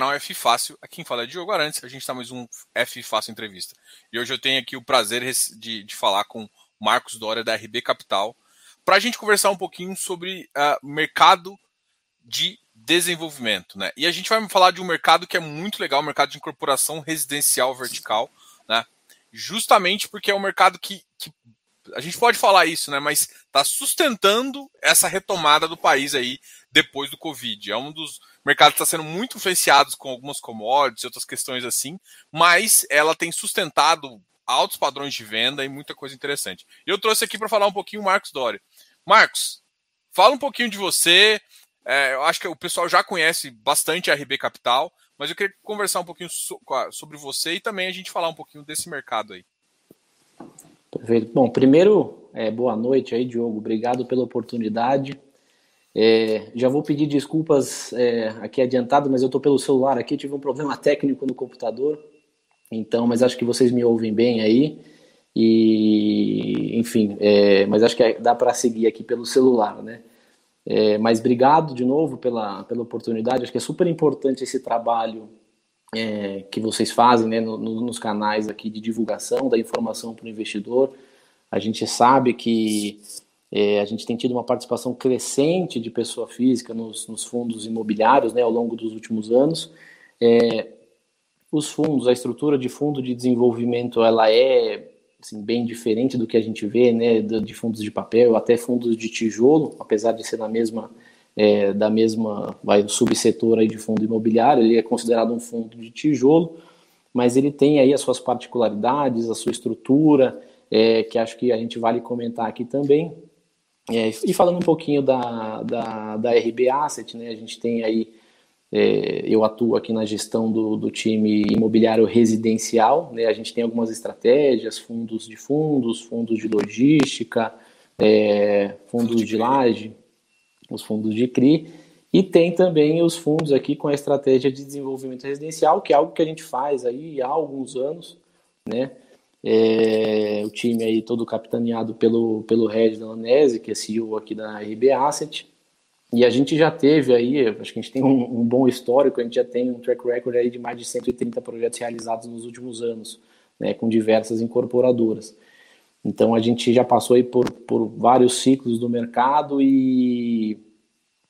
canal F Fácil. Aqui quem fala é Diogo Arantes. A gente está mais um F Fácil Entrevista. E hoje eu tenho aqui o prazer de, de falar com Marcos Dória, da RB Capital, para a gente conversar um pouquinho sobre uh, mercado de desenvolvimento. Né? E a gente vai falar de um mercado que é muito legal, o mercado de incorporação residencial vertical, né? justamente porque é um mercado que, que a gente pode falar isso, né? Mas está sustentando essa retomada do país aí depois do Covid. É um dos mercados que está sendo muito influenciado com algumas commodities e outras questões assim, mas ela tem sustentado altos padrões de venda e muita coisa interessante. Eu trouxe aqui para falar um pouquinho o Marcos Doria. Marcos, fala um pouquinho de você. É, eu acho que o pessoal já conhece bastante a RB Capital, mas eu queria conversar um pouquinho so, sobre você e também a gente falar um pouquinho desse mercado aí. Perfeito. Bom, primeiro, é, boa noite aí, Diogo. Obrigado pela oportunidade. É, já vou pedir desculpas é, aqui adiantado, mas eu estou pelo celular aqui, tive um problema técnico no computador, então, mas acho que vocês me ouvem bem aí. E, enfim, é, mas acho que dá para seguir aqui pelo celular, né? É, mas obrigado de novo pela, pela oportunidade. Acho que é super importante esse trabalho é, que vocês fazem né, no, no, nos canais aqui de divulgação da informação para o investidor. A gente sabe que é, a gente tem tido uma participação crescente de pessoa física nos, nos fundos imobiliários né, ao longo dos últimos anos. É, os fundos, a estrutura de fundo de desenvolvimento, ela é assim, bem diferente do que a gente vê, né, de fundos de papel, até fundos de tijolo, apesar de ser na mesma é, da mesma vai subsetor aí de fundo imobiliário, ele é considerado um fundo de tijolo, mas ele tem aí as suas particularidades, a sua estrutura, é, que acho que a gente vale comentar aqui também. É, e falando um pouquinho da, da, da RB Asset, né, a gente tem aí, é, eu atuo aqui na gestão do, do time imobiliário residencial, né, a gente tem algumas estratégias, fundos de fundos, fundos de logística, é, fundos de laje, os fundos de CRI, e tem também os fundos aqui com a estratégia de desenvolvimento residencial, que é algo que a gente faz aí há alguns anos, né, é, time aí todo capitaneado pelo, pelo Red Dalanese, que é CEO aqui da RB Asset. E a gente já teve aí, acho que a gente tem um, um, bom histórico, a gente já tem um track record aí de mais de 130 projetos realizados nos últimos anos, né, com diversas incorporadoras. Então a gente já passou aí por, por vários ciclos do mercado e,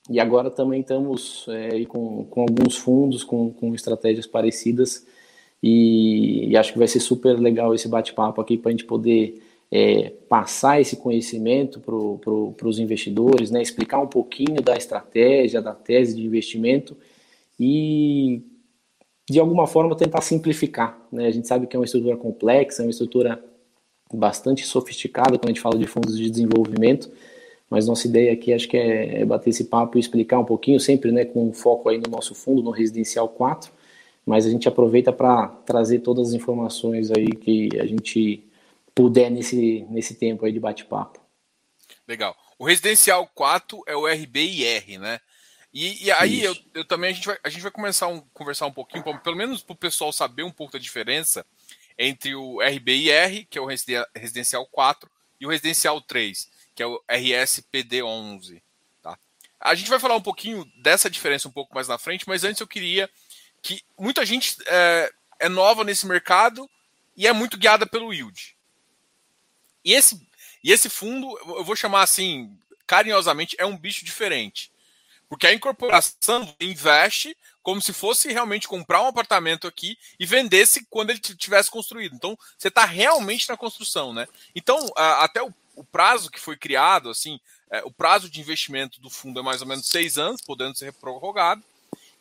e agora também estamos é, com, com alguns fundos com, com estratégias parecidas e, e, acho que vai ser super legal esse bate-papo aqui para a gente poder é, passar esse conhecimento para pro, os investidores, né, explicar um pouquinho da estratégia, da tese de investimento e, de alguma forma, tentar simplificar. Né? A gente sabe que é uma estrutura complexa, é uma estrutura bastante sofisticada quando a gente fala de fundos de desenvolvimento, mas nossa ideia aqui acho que é, é bater esse papo e explicar um pouquinho, sempre né, com foco aí no nosso fundo, no Residencial 4, mas a gente aproveita para trazer todas as informações aí que a gente puder nesse, nesse tempo aí de bate-papo. Legal. O Residencial 4 é o RBIR, né? E, e aí eu, eu, também a gente vai, a gente vai começar a um, conversar um pouquinho, pelo menos para o pessoal saber um pouco da diferença entre o RBIR, que é o Residencial 4, e o Residencial 3, que é o RSPD11. Tá? A gente vai falar um pouquinho dessa diferença um pouco mais na frente, mas antes eu queria que muita gente é, é nova nesse mercado e é muito guiada pelo yield. E esse, e esse fundo, eu vou chamar assim, carinhosamente, é um bicho diferente. Porque a incorporação investe como se fosse realmente comprar um apartamento aqui e vendesse quando ele tivesse construído. Então, você está realmente na construção, né? Então, até o, prazo que foi criado, assim, é, o prazo de investimento do fundo é mais ou menos seis anos, podendo ser prorrogado.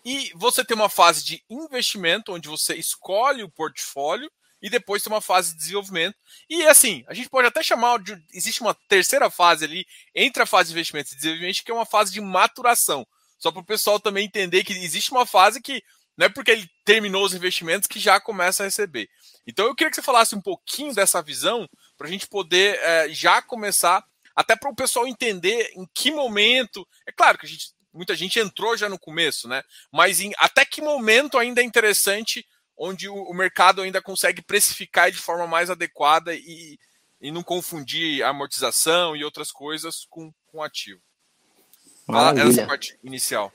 E você tem uma fase de investimento, onde você escolhe o portfólio e depois tem uma fase de desenvolvimento. E assim, a gente pode até chamar de. Existe uma terceira fase ali, entre a fase de investimento e desenvolvimento, que é uma fase de maturação. Só para o pessoal também entender que existe uma fase que não é porque ele terminou os investimentos que já começa a receber. Então eu queria que você falasse um pouquinho dessa visão para a gente poder é, já começar, até para o pessoal entender em que momento. É claro que a gente muita gente entrou já no começo, né? Mas em, até que momento ainda é interessante onde o, o, mercado ainda consegue precificar de forma mais adequada e, e não confundir amortização e outras coisas com, com ativo. Fala essa parte inicial.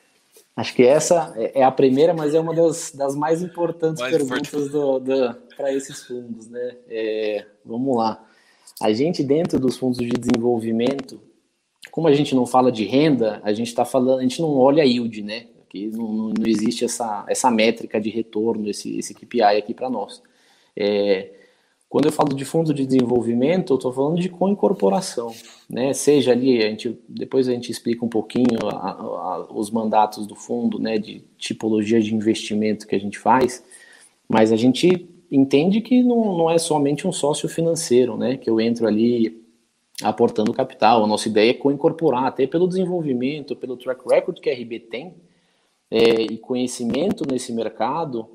Acho que essa é, é a primeira, mas é uma das, das mais importantes mais perguntas do, do para esses fundos, né? É, vamos lá. A gente, dentro dos fundos de desenvolvimento, como a gente não fala de renda, a gente está falando, a gente não olha a yield, né? Aqui não, não existe essa, essa métrica de retorno, esse, esse KPI aqui para nós. É, quando eu falo de fundo de desenvolvimento, eu estou falando de co-incorporação, né? Seja ali, a gente, depois a gente explica um pouquinho a, a, os mandatos do fundo, né? De tipologia de investimento que a gente faz, mas a gente entende que não, não é somente um sócio financeiro, né? Que eu entro ali aportando capital. A nossa ideia é co-incorporar, até pelo desenvolvimento, pelo track record que a RB tem é, e conhecimento nesse mercado,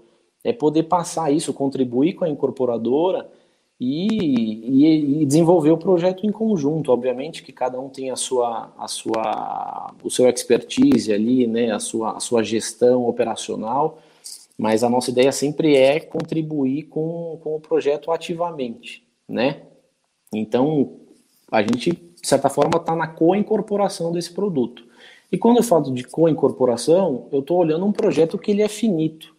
é poder passar isso, contribuir com a incorporadora e, e, e, desenvolver o projeto em conjunto. Obviamente que cada um tem a sua, a sua, o seu expertise ali, né, a sua, a sua gestão operacional, mas a nossa ideia sempre é contribuir com, com o projeto ativamente, né? Então, a gente, de certa forma, está na co-incorporação desse produto. E quando eu falo de co-incorporação, eu estou olhando um projeto que ele é finito,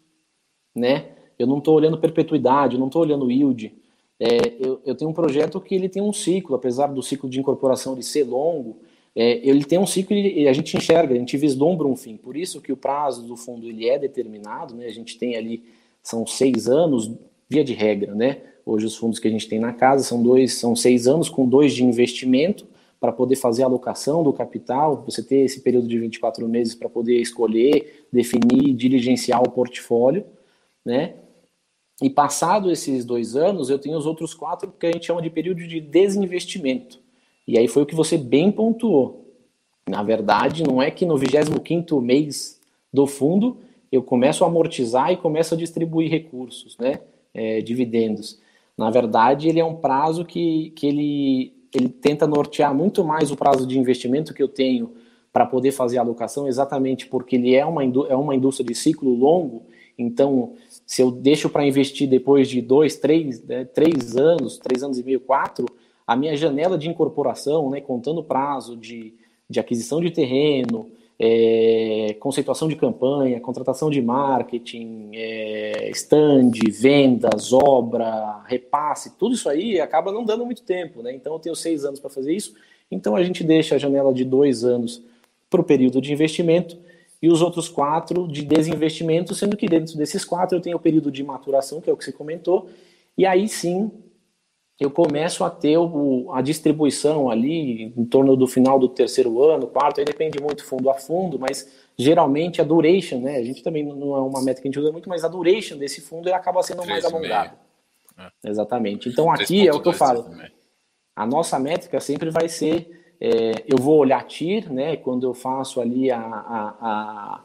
né? Eu não estou olhando perpetuidade, eu não estou olhando yield. É, eu, eu, tenho um projeto que ele tem um ciclo, apesar do ciclo de incorporação de ser longo, é, ele tem um ciclo e a gente enxerga, a gente vislumbra um fim. Por isso que o prazo do fundo ele é determinado, né? A gente tem ali, são seis anos, via de regra, né? Hoje os fundos que a gente tem na casa são dois, são seis anos com dois de investimento para poder fazer a alocação do capital, você ter esse período de 24 meses para poder escolher, definir, diligenciar o portfólio, né? E passado esses dois anos, eu tenho os outros quatro que a gente chama de período de desinvestimento. E aí foi o que você bem pontuou. Na verdade, não é que no 25º mês do fundo eu começo a amortizar e começo a distribuir recursos, né? É, dividendos. Na verdade, ele é um prazo que, que ele, ele tenta nortear muito mais o prazo de investimento que eu tenho para poder fazer a alocação, exatamente porque ele é uma, é uma indústria de ciclo longo. Então, se eu deixo para investir depois de dois, três, né, três anos, três anos e meio, quatro, a minha janela de incorporação, né, contando prazo de, de aquisição de terreno, é, conceituação de campanha, contratação de marketing, é, stand, vendas, obra, repasse, tudo isso aí acaba não dando muito tempo, né? Então eu tenho seis anos para fazer isso, então a gente deixa a janela de dois anos para o período de investimento e os outros quatro de desinvestimento, sendo que dentro desses quatro eu tenho o período de maturação, que é o que você comentou, e aí sim eu começo a ter o, a distribuição ali em torno do final do terceiro ano, quarto, aí depende muito fundo a fundo, mas geralmente a duration, né? A gente também não é uma métrica que a gente usa muito, mas a duration desse fundo acaba sendo mais alongada. É. Exatamente. Então aqui é o que eu falo. A nossa métrica sempre vai ser, é, eu vou olhar TIR, né? Quando eu faço ali a, a, a,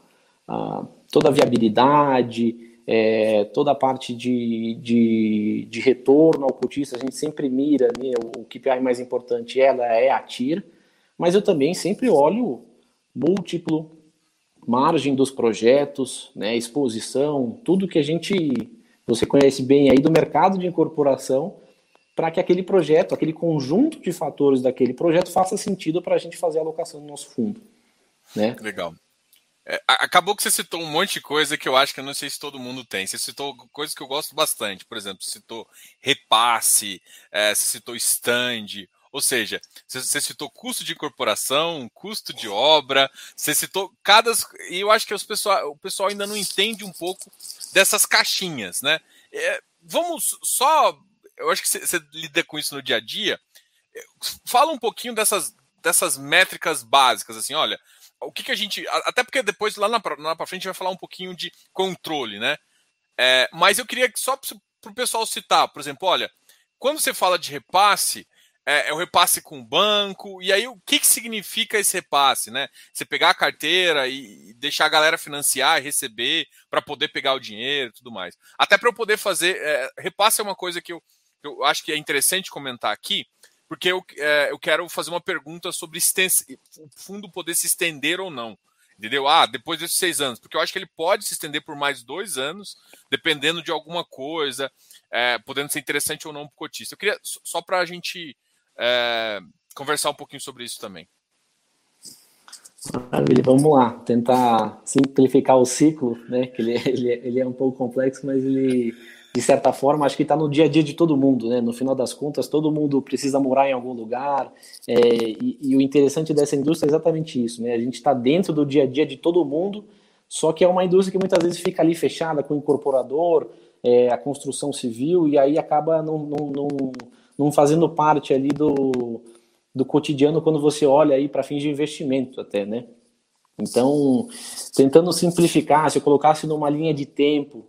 a toda a viabilidade, é, toda a parte de, de, de, retorno ao cotista, a gente sempre mira, né, o, o KPI mais importante ela é a TIR, mas eu também sempre olho múltiplo, margem dos projetos, né, exposição, tudo que a gente, você conhece bem aí do mercado de incorporação, para que aquele projeto, aquele conjunto de fatores daquele projeto faça sentido para a gente fazer a alocação do nosso fundo. Né? Legal. É, acabou que você citou um monte de coisa que eu acho que eu não sei se todo mundo tem. Você citou coisas que eu gosto bastante. Por exemplo, você citou repasse, é, você citou stand. Ou seja, você citou custo de incorporação, custo de obra, você citou cada. E eu acho que os pessoal, o pessoal ainda não entende um pouco dessas caixinhas, né? É, vamos só. Eu acho que você lida com isso no dia a dia. É, fala um pouquinho dessas, dessas métricas básicas, assim, olha, o que, que a gente. Até porque depois, lá na, lá pra frente, vai falar um pouquinho de controle, né? É, mas eu queria só para o pessoal citar, por exemplo, olha, quando você fala de repasse, é, é, o repasse com o banco, e aí o que, que significa esse repasse, né? Você pegar a carteira e deixar a galera financiar e receber para poder pegar o dinheiro e tudo mais. Até para eu poder fazer. É, repasse é uma coisa que eu, eu acho que é interessante comentar aqui, porque eu, é, eu quero fazer uma pergunta sobre o fundo poder se estender ou não. Entendeu? Ah, depois desses seis anos, porque eu acho que ele pode se estender por mais dois anos, dependendo de alguma coisa, é, podendo ser interessante ou não para o cotista. Eu queria, só para a gente é, conversar um pouquinho sobre isso também. Maravilha, vamos lá, tentar simplificar o ciclo, né? Que ele, ele, ele é um pouco complexo, mas ele, de certa forma, acho que está no dia a dia de todo mundo, né? No final das contas, todo mundo precisa morar em algum lugar, é, e, e, o interessante dessa indústria é exatamente isso, né? A gente está dentro do dia a dia de todo mundo, só que é uma indústria que muitas vezes fica ali fechada com o incorporador, é, a construção civil, e aí acaba não, não, não, não fazendo parte ali do do cotidiano quando você olha aí para fins de investimento até, né? Então, tentando simplificar, se eu colocasse numa linha de tempo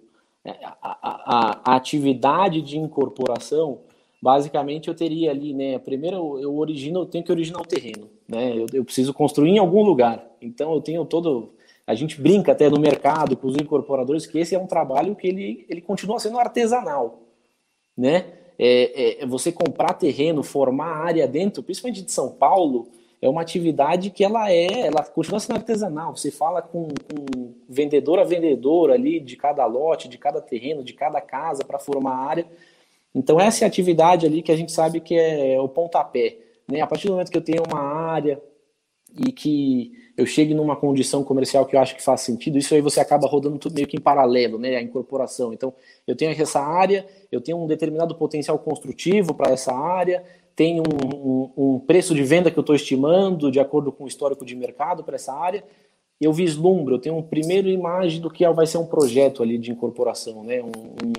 a, a, a atividade de incorporação, basicamente eu teria ali, né? Primeiro eu origino, eu tenho que originar o terreno, né? Eu, eu, preciso construir em algum lugar. Então eu tenho todo, a gente brinca até no mercado com os incorporadores que esse é um trabalho que ele, ele continua sendo artesanal, né? é, é, você comprar terreno, formar área dentro, principalmente de São Paulo, é uma atividade que ela é, ela continua sendo artesanal. Você fala com, com vendedor a vendedor ali de cada lote, de cada terreno, de cada casa para formar área. Então essa é a atividade ali que a gente sabe que é o pontapé. Né? A partir do momento que eu tenho uma área e que eu chegue numa condição comercial que eu acho que faz sentido, isso aí você acaba rodando tudo meio que em paralelo, né? A incorporação. Então, eu tenho essa área, eu tenho um determinado potencial construtivo para essa área, tenho um, um, um, preço de venda que eu estou estimando de acordo com o histórico de mercado para essa área. Eu vislumbro, eu tenho uma primeira imagem do que vai ser um projeto ali de incorporação, né? Um,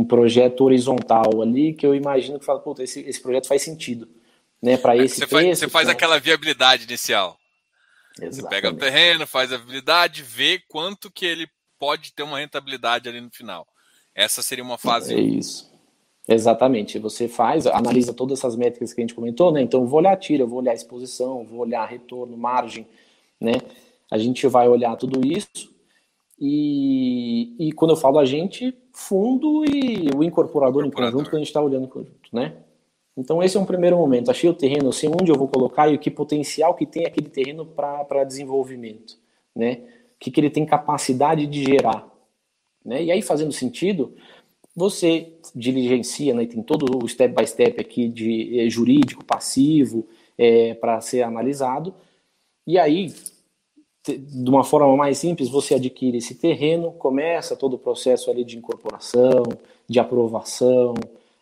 um projeto horizontal ali que eu imagino que fala, puta, esse, esse projeto faz sentido, né? Para esse você preço. Faz, você faz aquela viabilidade inicial. Exatamente. Você pega o terreno, faz a habilidade, vê quanto que ele pode ter uma rentabilidade ali no final. Essa seria uma fase. É isso. Exatamente. Você faz, analisa todas essas métricas que a gente comentou, né? Então, eu vou olhar tira, eu vou olhar exposição, vou olhar retorno, margem, né? A gente vai olhar tudo isso. E, e quando eu falo a gente, fundo e o incorporador, incorporador. em conjunto, que a gente está olhando em conjunto, né? Então esse é um primeiro momento. Achei o terreno, eu sei onde eu vou colocar e o que potencial que tem aquele terreno para desenvolvimento, né? O que, que ele tem capacidade de gerar, né? E aí fazendo sentido, você diligencia, né? Tem todo o step by step aqui de é, jurídico, passivo, é, para ser analisado. E aí, de uma forma mais simples, você adquire esse terreno, começa todo o processo ali de incorporação, de aprovação,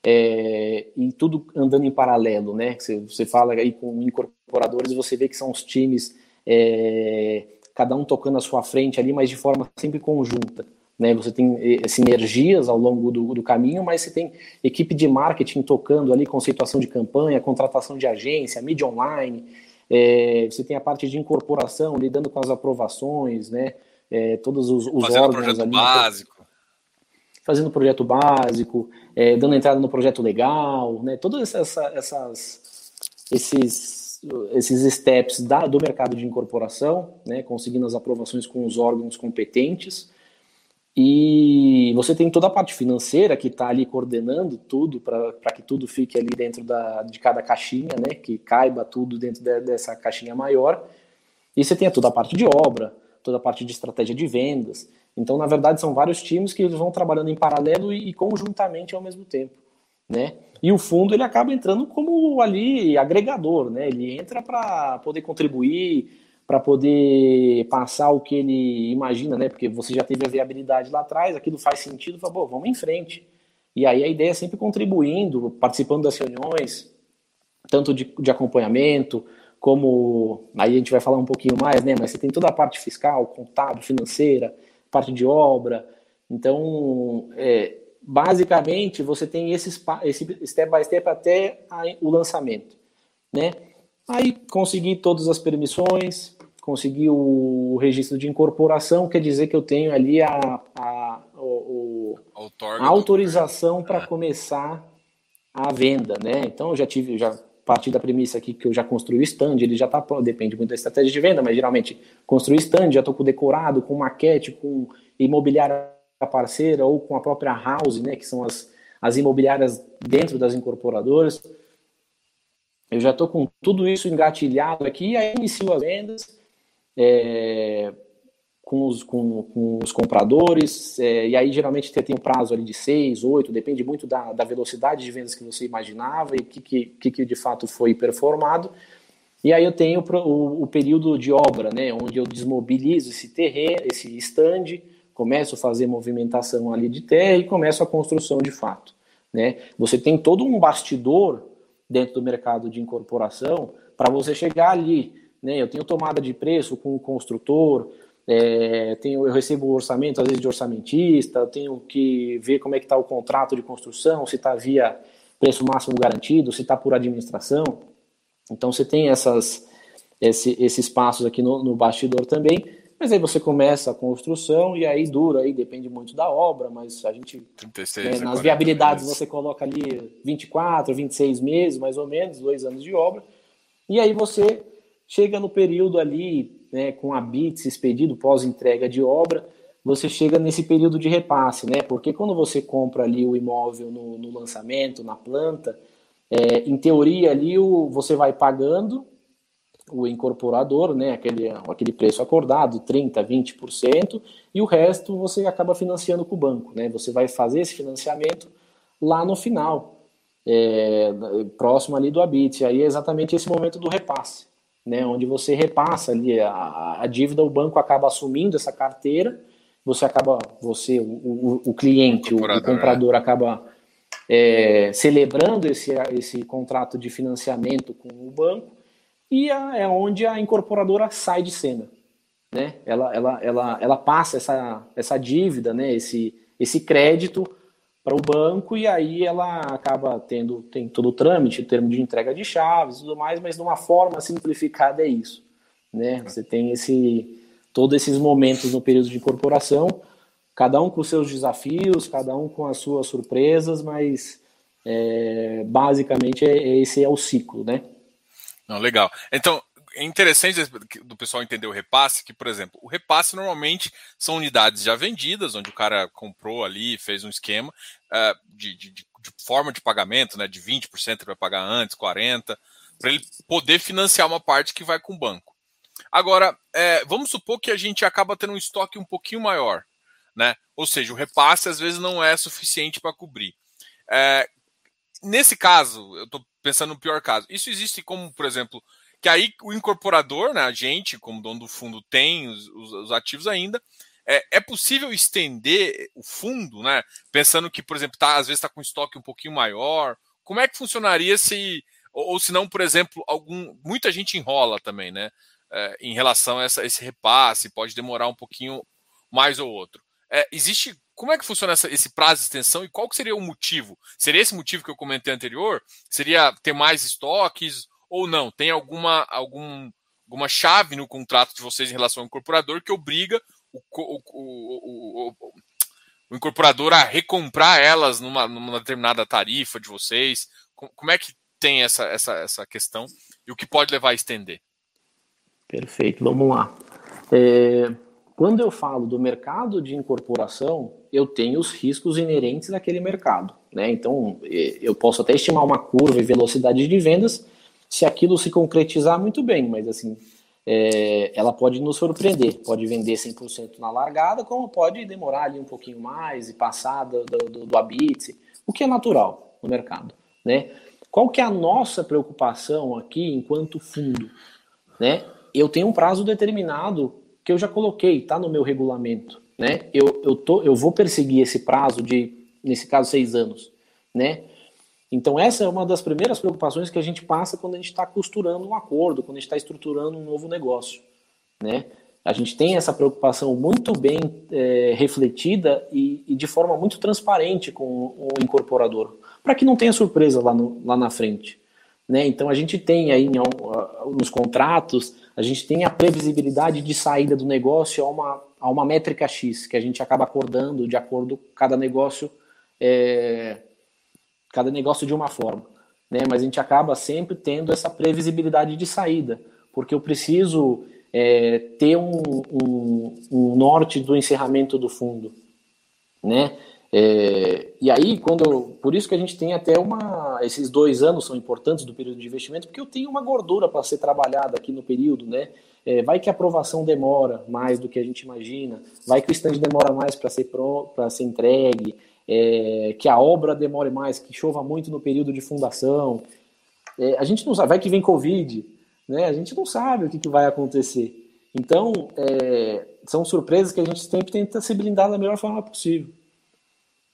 é, e tudo andando em paralelo, né? Você, você fala aí com incorporadores, você vê que são os times, é, cada um tocando a sua frente ali, mas de forma sempre conjunta. Né? Você tem é, sinergias ao longo do, do caminho, mas você tem equipe de marketing tocando ali, conceituação de campanha, contratação de agência, mídia online, é, você tem a parte de incorporação, lidando com as aprovações, né? É, todos os, os Fazendo órgãos projeto ali, básico fazendo projeto básico, é, dando entrada no projeto legal, né? Todos essa, essas, esses, esses steps da, do mercado de incorporação, né? Conseguindo as aprovações com os órgãos competentes. E você tem toda a parte financeira que está ali coordenando tudo para que tudo fique ali dentro da, de cada caixinha, né? Que caiba tudo dentro de, dessa caixinha maior. E você tem toda a parte de obra, toda a parte de estratégia de vendas. Então, na verdade, são vários times que vão trabalhando em paralelo e, e conjuntamente ao mesmo tempo, né? E o fundo ele acaba entrando como ali agregador, né? Ele entra para poder contribuir, para poder passar o que ele imagina, né? Porque você já teve a viabilidade lá atrás, aquilo faz sentido, fala, vamos em frente. E aí a ideia é sempre contribuindo, participando das reuniões, tanto de, de acompanhamento, como aí a gente vai falar um pouquinho mais, né? Mas você tem toda a parte fiscal, contábil, financeira, parte de obra. Então, é, basicamente, você tem esse, esse step by step até a, o lançamento, né? Aí, conseguir todas as permissões, conseguir o registro de incorporação, quer dizer que eu tenho ali a, a, o, a autorização para começar a venda, né? Então, eu já tive, já partir da premissa aqui que eu já construí o stand, ele já está depende muito da estratégia de venda, mas geralmente construí o stand, já estou com decorado, com maquete, com imobiliária parceira ou com a própria house, né, que são as, as imobiliárias dentro das incorporadoras. Eu já estou com tudo isso engatilhado aqui, aí inicio as vendas. É, com os, com, com os compradores, é, e aí geralmente você tem um prazo ali de seis, oito, depende muito da, da velocidade de vendas que você imaginava e o que, que, que de fato foi performado. E aí eu tenho o, o, período de obra, né, onde eu desmobilizo esse terreno, esse stand, começo a fazer movimentação ali de terra e começo a construção de fato. Né? Você tem todo um bastidor dentro do mercado de incorporação para você chegar ali. Né? Eu tenho tomada de preço com o construtor, é, tenho, eu recebo orçamento, às vezes, de orçamentista, tenho que ver como é que está o contrato de construção, se está via preço máximo garantido, se está por administração. Então você tem essas, esse, esses passos aqui no, no bastidor também, mas aí você começa a construção e aí dura, aí depende muito da obra, mas a gente 36, né, nas viabilidades meses. você coloca ali 24, 26 meses, mais ou menos, dois anos de obra, e aí você chega no período ali, né, com a BITS expedido pós-entrega de obra, você chega nesse período de repasse, né? Porque quando você compra ali o imóvel no, no lançamento, na planta, é, em teoria ali o, você vai pagando o incorporador, né, aquele, aquele preço acordado, 30%, 20%, e o resto você acaba financiando com o banco. Né? Você vai fazer esse financiamento lá no final, é, próximo ali do habite. Aí é exatamente esse momento do repasse, né, onde você repassa ali a, a dívida, o banco acaba assumindo essa carteira, você acaba, você, o, o, o cliente, o, o comprador é. acaba é, celebrando esse, esse contrato de financiamento com o banco e a, é onde a incorporadora sai de cena. Né? Ela, ela, ela, ela passa essa, essa dívida, né? esse, esse crédito para o banco e aí ela acaba tendo tem todo o trâmite, termo de entrega de chaves tudo mais, mas de uma forma simplificada é isso. Né? Você tem esse todos esses momentos no período de incorporação cada um com seus desafios, cada um com as suas surpresas, mas é, basicamente é, esse é o ciclo, né? Não, legal. Então, é interessante do pessoal entender o repasse, que, por exemplo, o repasse normalmente são unidades já vendidas, onde o cara comprou ali, fez um esquema uh, de, de, de, forma de pagamento, né? De 20% ele vai pagar antes, 40%, para ele poder financiar uma parte que vai com o banco. Agora, é, vamos supor que a gente acaba tendo um estoque um pouquinho maior né? Ou seja, o repasse às vezes não é suficiente para cobrir. É, nesse caso, eu estou pensando no pior caso. Isso existe como, por exemplo, que aí o incorporador, né, a gente, como dono do fundo, tem os, os, os ativos ainda. É, é, possível estender o fundo, né? Pensando que, por exemplo, tá, às vezes está com estoque um pouquinho maior. Como é que funcionaria se, ou, ou se não, por exemplo, algum, muita gente enrola também, né? É, em relação a essa, esse repasse, pode demorar um pouquinho mais ou outro. É, existe. Como é que funciona essa, esse prazo de extensão e qual seria o motivo? Seria esse motivo que eu comentei anterior? Seria ter mais estoques ou não? Tem alguma, algum, alguma chave no contrato de vocês em relação ao incorporador que obriga o, o, o, o incorporador a recomprar elas numa, numa, determinada tarifa de vocês? Como é que tem essa, essa, essa questão e o que pode levar a estender? Perfeito, vamos lá. É, quando eu falo do mercado de incorporação, eu tenho os riscos inerentes daquele mercado. Né? Então, eu posso até estimar uma curva e velocidade de vendas se aquilo se concretizar muito bem, mas assim, é, ela pode nos surpreender. Pode vender 100% na largada, como pode demorar ali um pouquinho mais e passar do, do, do habite, o que é natural no mercado. Né? Qual que é a nossa preocupação aqui enquanto fundo? Né? Eu tenho um prazo determinado que eu já coloquei, está no meu regulamento, né? Eu, eu, tô, eu vou perseguir esse prazo de, nesse caso, seis anos, né? Então essa é uma das primeiras preocupações que a gente passa quando a gente está costurando um acordo, quando a gente está estruturando um novo negócio, né? A gente tem essa preocupação muito bem é, refletida e, e, de forma muito transparente com o incorporador, para que não tenha surpresa lá, no, lá na frente. Né? Então a gente tem aí nos contratos a gente tem a previsibilidade de saída do negócio a uma, a uma métrica X, que a gente acaba acordando de acordo com cada negócio, é, cada negócio de uma forma. Né? Mas a gente acaba sempre tendo essa previsibilidade de saída, porque eu preciso é, ter um, um, um norte do encerramento do fundo. Né? É, e aí, quando por isso que a gente tem até uma. Esses dois anos são importantes do período de investimento, porque eu tenho uma gordura para ser trabalhada aqui no período, né? É, vai que a aprovação demora mais do que a gente imagina, vai que o stand demora mais para ser, para ser entregue, é, que a obra demore mais, que chova muito no período de fundação. É, a gente não sabe, vai que vem Covid, né? A gente não sabe o que, que vai acontecer. Então, é, são surpresas que a gente sempre tenta se blindar da melhor forma possível.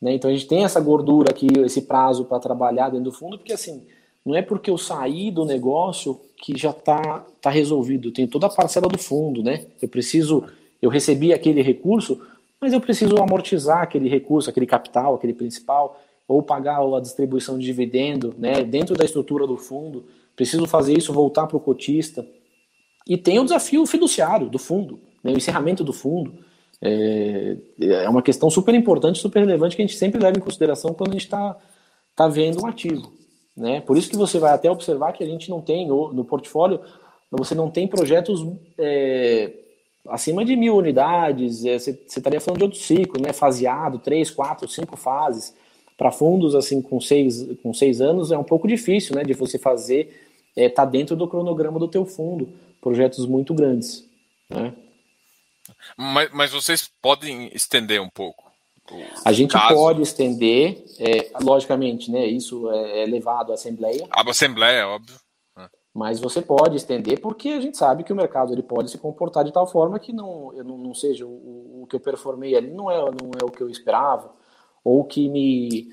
Né? Então, a gente tem essa gordura aqui, esse prazo para trabalhar dentro do fundo, porque assim, não é porque eu saí do negócio que já está tá resolvido. Tem toda a parcela do fundo, né? Eu preciso, eu recebi aquele recurso, mas eu preciso amortizar aquele recurso, aquele capital, aquele principal, ou pagar a distribuição de dividendo, né? Dentro da estrutura do fundo, preciso fazer isso voltar para o cotista. E tem o desafio fiduciário do fundo, né? o encerramento do fundo. É, é uma questão super importante, super relevante que a gente sempre leva em consideração quando a gente está tá vendo um ativo. Né? Por isso que você vai até observar que a gente não tem no portfólio, você não tem projetos é, acima de mil unidades, é, você, estaria falando de outro ciclo, né? faseado, três, quatro, cinco fases. Para fundos assim com seis, com seis anos é um pouco difícil né, de você fazer, é, tá dentro do cronograma do teu fundo, projetos muito grandes. Né? Mas, mas vocês podem estender um pouco? A gente caso. pode estender, é, logicamente, né? Isso é, é levado à Assembleia. A Assembleia, óbvio. Mas você pode estender porque a gente sabe que o mercado ele pode se comportar de tal forma que não, eu não, não seja o, o que eu performei ali não é, não é o que eu esperava ou que me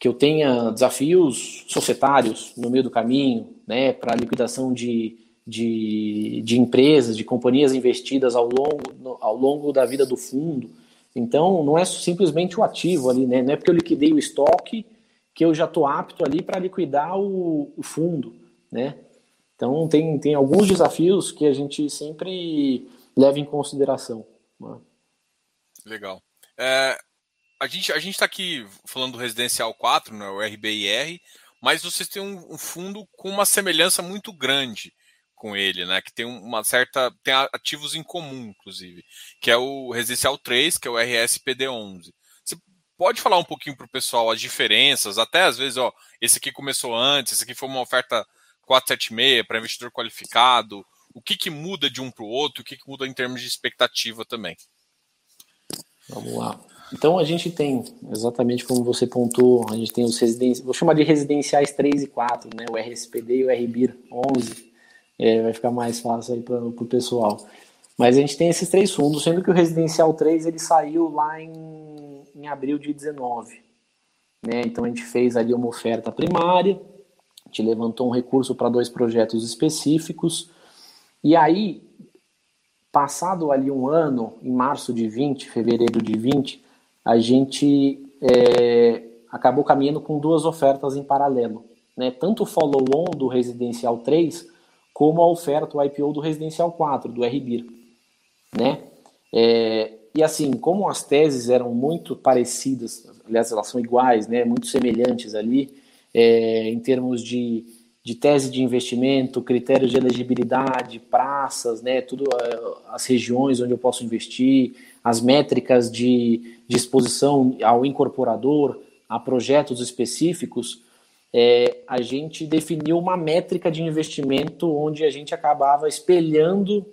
que eu tenha desafios societários no meio do caminho, né, para liquidação de, de, de empresas, de companhias investidas ao longo, ao longo da vida do fundo. Então, não é simplesmente o ativo ali, né? Não é porque eu liquidei o estoque que eu já estou apto ali para liquidar o, o, fundo, né? Então, tem, tem alguns desafios que a gente sempre leva em consideração. Né? Legal. É, a gente a está aqui falando do Residencial 4, né, o RBIR, mas vocês têm um, um fundo com uma semelhança muito grande com ele, né? Que tem uma certa. tem ativos em comum, inclusive, que é o Residencial 3, que é o RSPD11. Você pode falar um pouquinho para o pessoal as diferenças, até às vezes, ó, esse aqui começou antes, esse aqui foi uma oferta 476 para investidor qualificado. O que, que muda de um para o outro, o que, que muda em termos de expectativa também? Vamos lá. Então a gente tem, exatamente como você pontuou, a gente tem os residenciais, vou chamar de residenciais 3 e 4, né? O RSPD e o RBIR 11 é, vai ficar mais fácil aí para o pessoal. Mas a gente tem esses três fundos, sendo que o Residencial 3 ele saiu lá em, em abril de 19. Né? Então a gente fez ali uma oferta primária, a gente levantou um recurso para dois projetos específicos, e aí, passado ali um ano, em março de 20, fevereiro de 20, a gente é, acabou caminhando com duas ofertas em paralelo. Né? Tanto o follow-on do Residencial 3 como a oferta, o IPO do Residencial 4, do RBIR. Né? É, e assim, como as teses eram muito parecidas, aliás, elas são iguais, né, muito semelhantes ali, é, em termos de, de tese de investimento, critérios de elegibilidade, praças, né, tudo é, as regiões onde eu posso investir, as métricas de, de exposição ao incorporador, a projetos específicos, é, a gente definiu uma métrica de investimento onde a gente acabava espelhando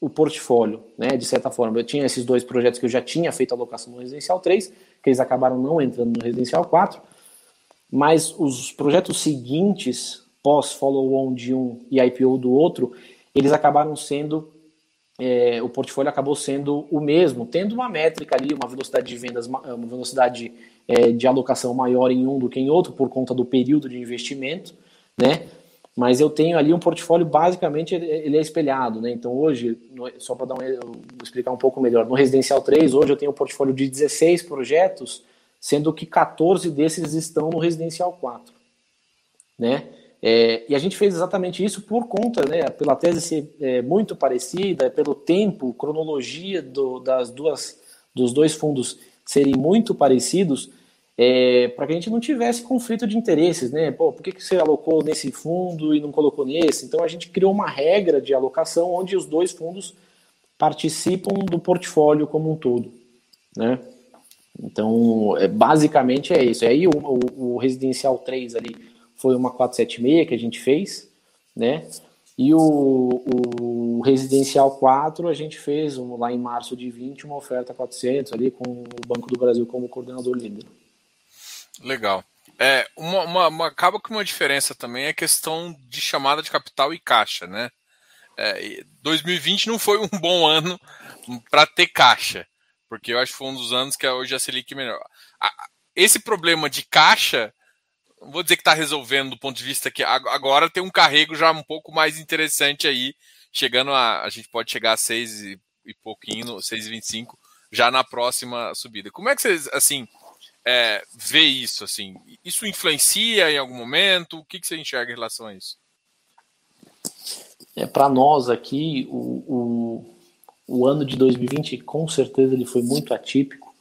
o portfólio, né, de certa forma. Eu tinha esses dois projetos que eu já tinha feito alocação no Residencial 3, que eles acabaram não entrando no Residencial 4, mas os projetos seguintes, pós-follow-on de um e IPO do outro, eles acabaram sendo, é, o portfólio acabou sendo o mesmo, tendo uma métrica ali, uma velocidade de vendas, uma velocidade é, de alocação maior em um do que em outro por conta do período de investimento, né? Mas eu tenho ali um portfólio basicamente ele é espelhado, né? Então hoje, só para um, explicar um pouco melhor, no Residencial 3 hoje eu tenho um portfólio de 16 projetos, sendo que 14 desses estão no Residencial 4, né? É, e a gente fez exatamente isso por conta, né, pela tese ser é, muito parecida, pelo tempo, cronologia do, das duas, dos dois fundos serem muito parecidos, é, para que a gente não tivesse conflito de interesses, né? Pô, por que, que você alocou nesse fundo e não colocou nesse? Então a gente criou uma regra de alocação onde os dois fundos participam do portfólio como um todo, né? Então, é, basicamente é isso. E aí o, o, o, Residencial 3 ali foi uma 476 que a gente fez, né? E o, o Residencial 4 a gente fez um, lá em março de 20 uma oferta 400 ali com o Banco do Brasil como coordenador líder. Legal. É, uma, uma, uma, acaba que uma diferença também é a questão de chamada de capital e caixa, né? é, 2020 não foi um bom ano para ter caixa, porque eu acho que foi um dos anos que hoje a Selic melhor. Esse problema de caixa, não vou dizer que está resolvendo do ponto de vista que agora tem um carrego já um pouco mais interessante aí, chegando a. A gente pode chegar a 6 e, e pouquinho, 6,25 já na próxima subida. Como é que vocês, assim, é, vê isso? Assim, isso influencia em algum momento? O que, que você enxerga em relação a isso? É, Para nós aqui, o, o, o, ano de 2020, com certeza, ele foi muito atípico,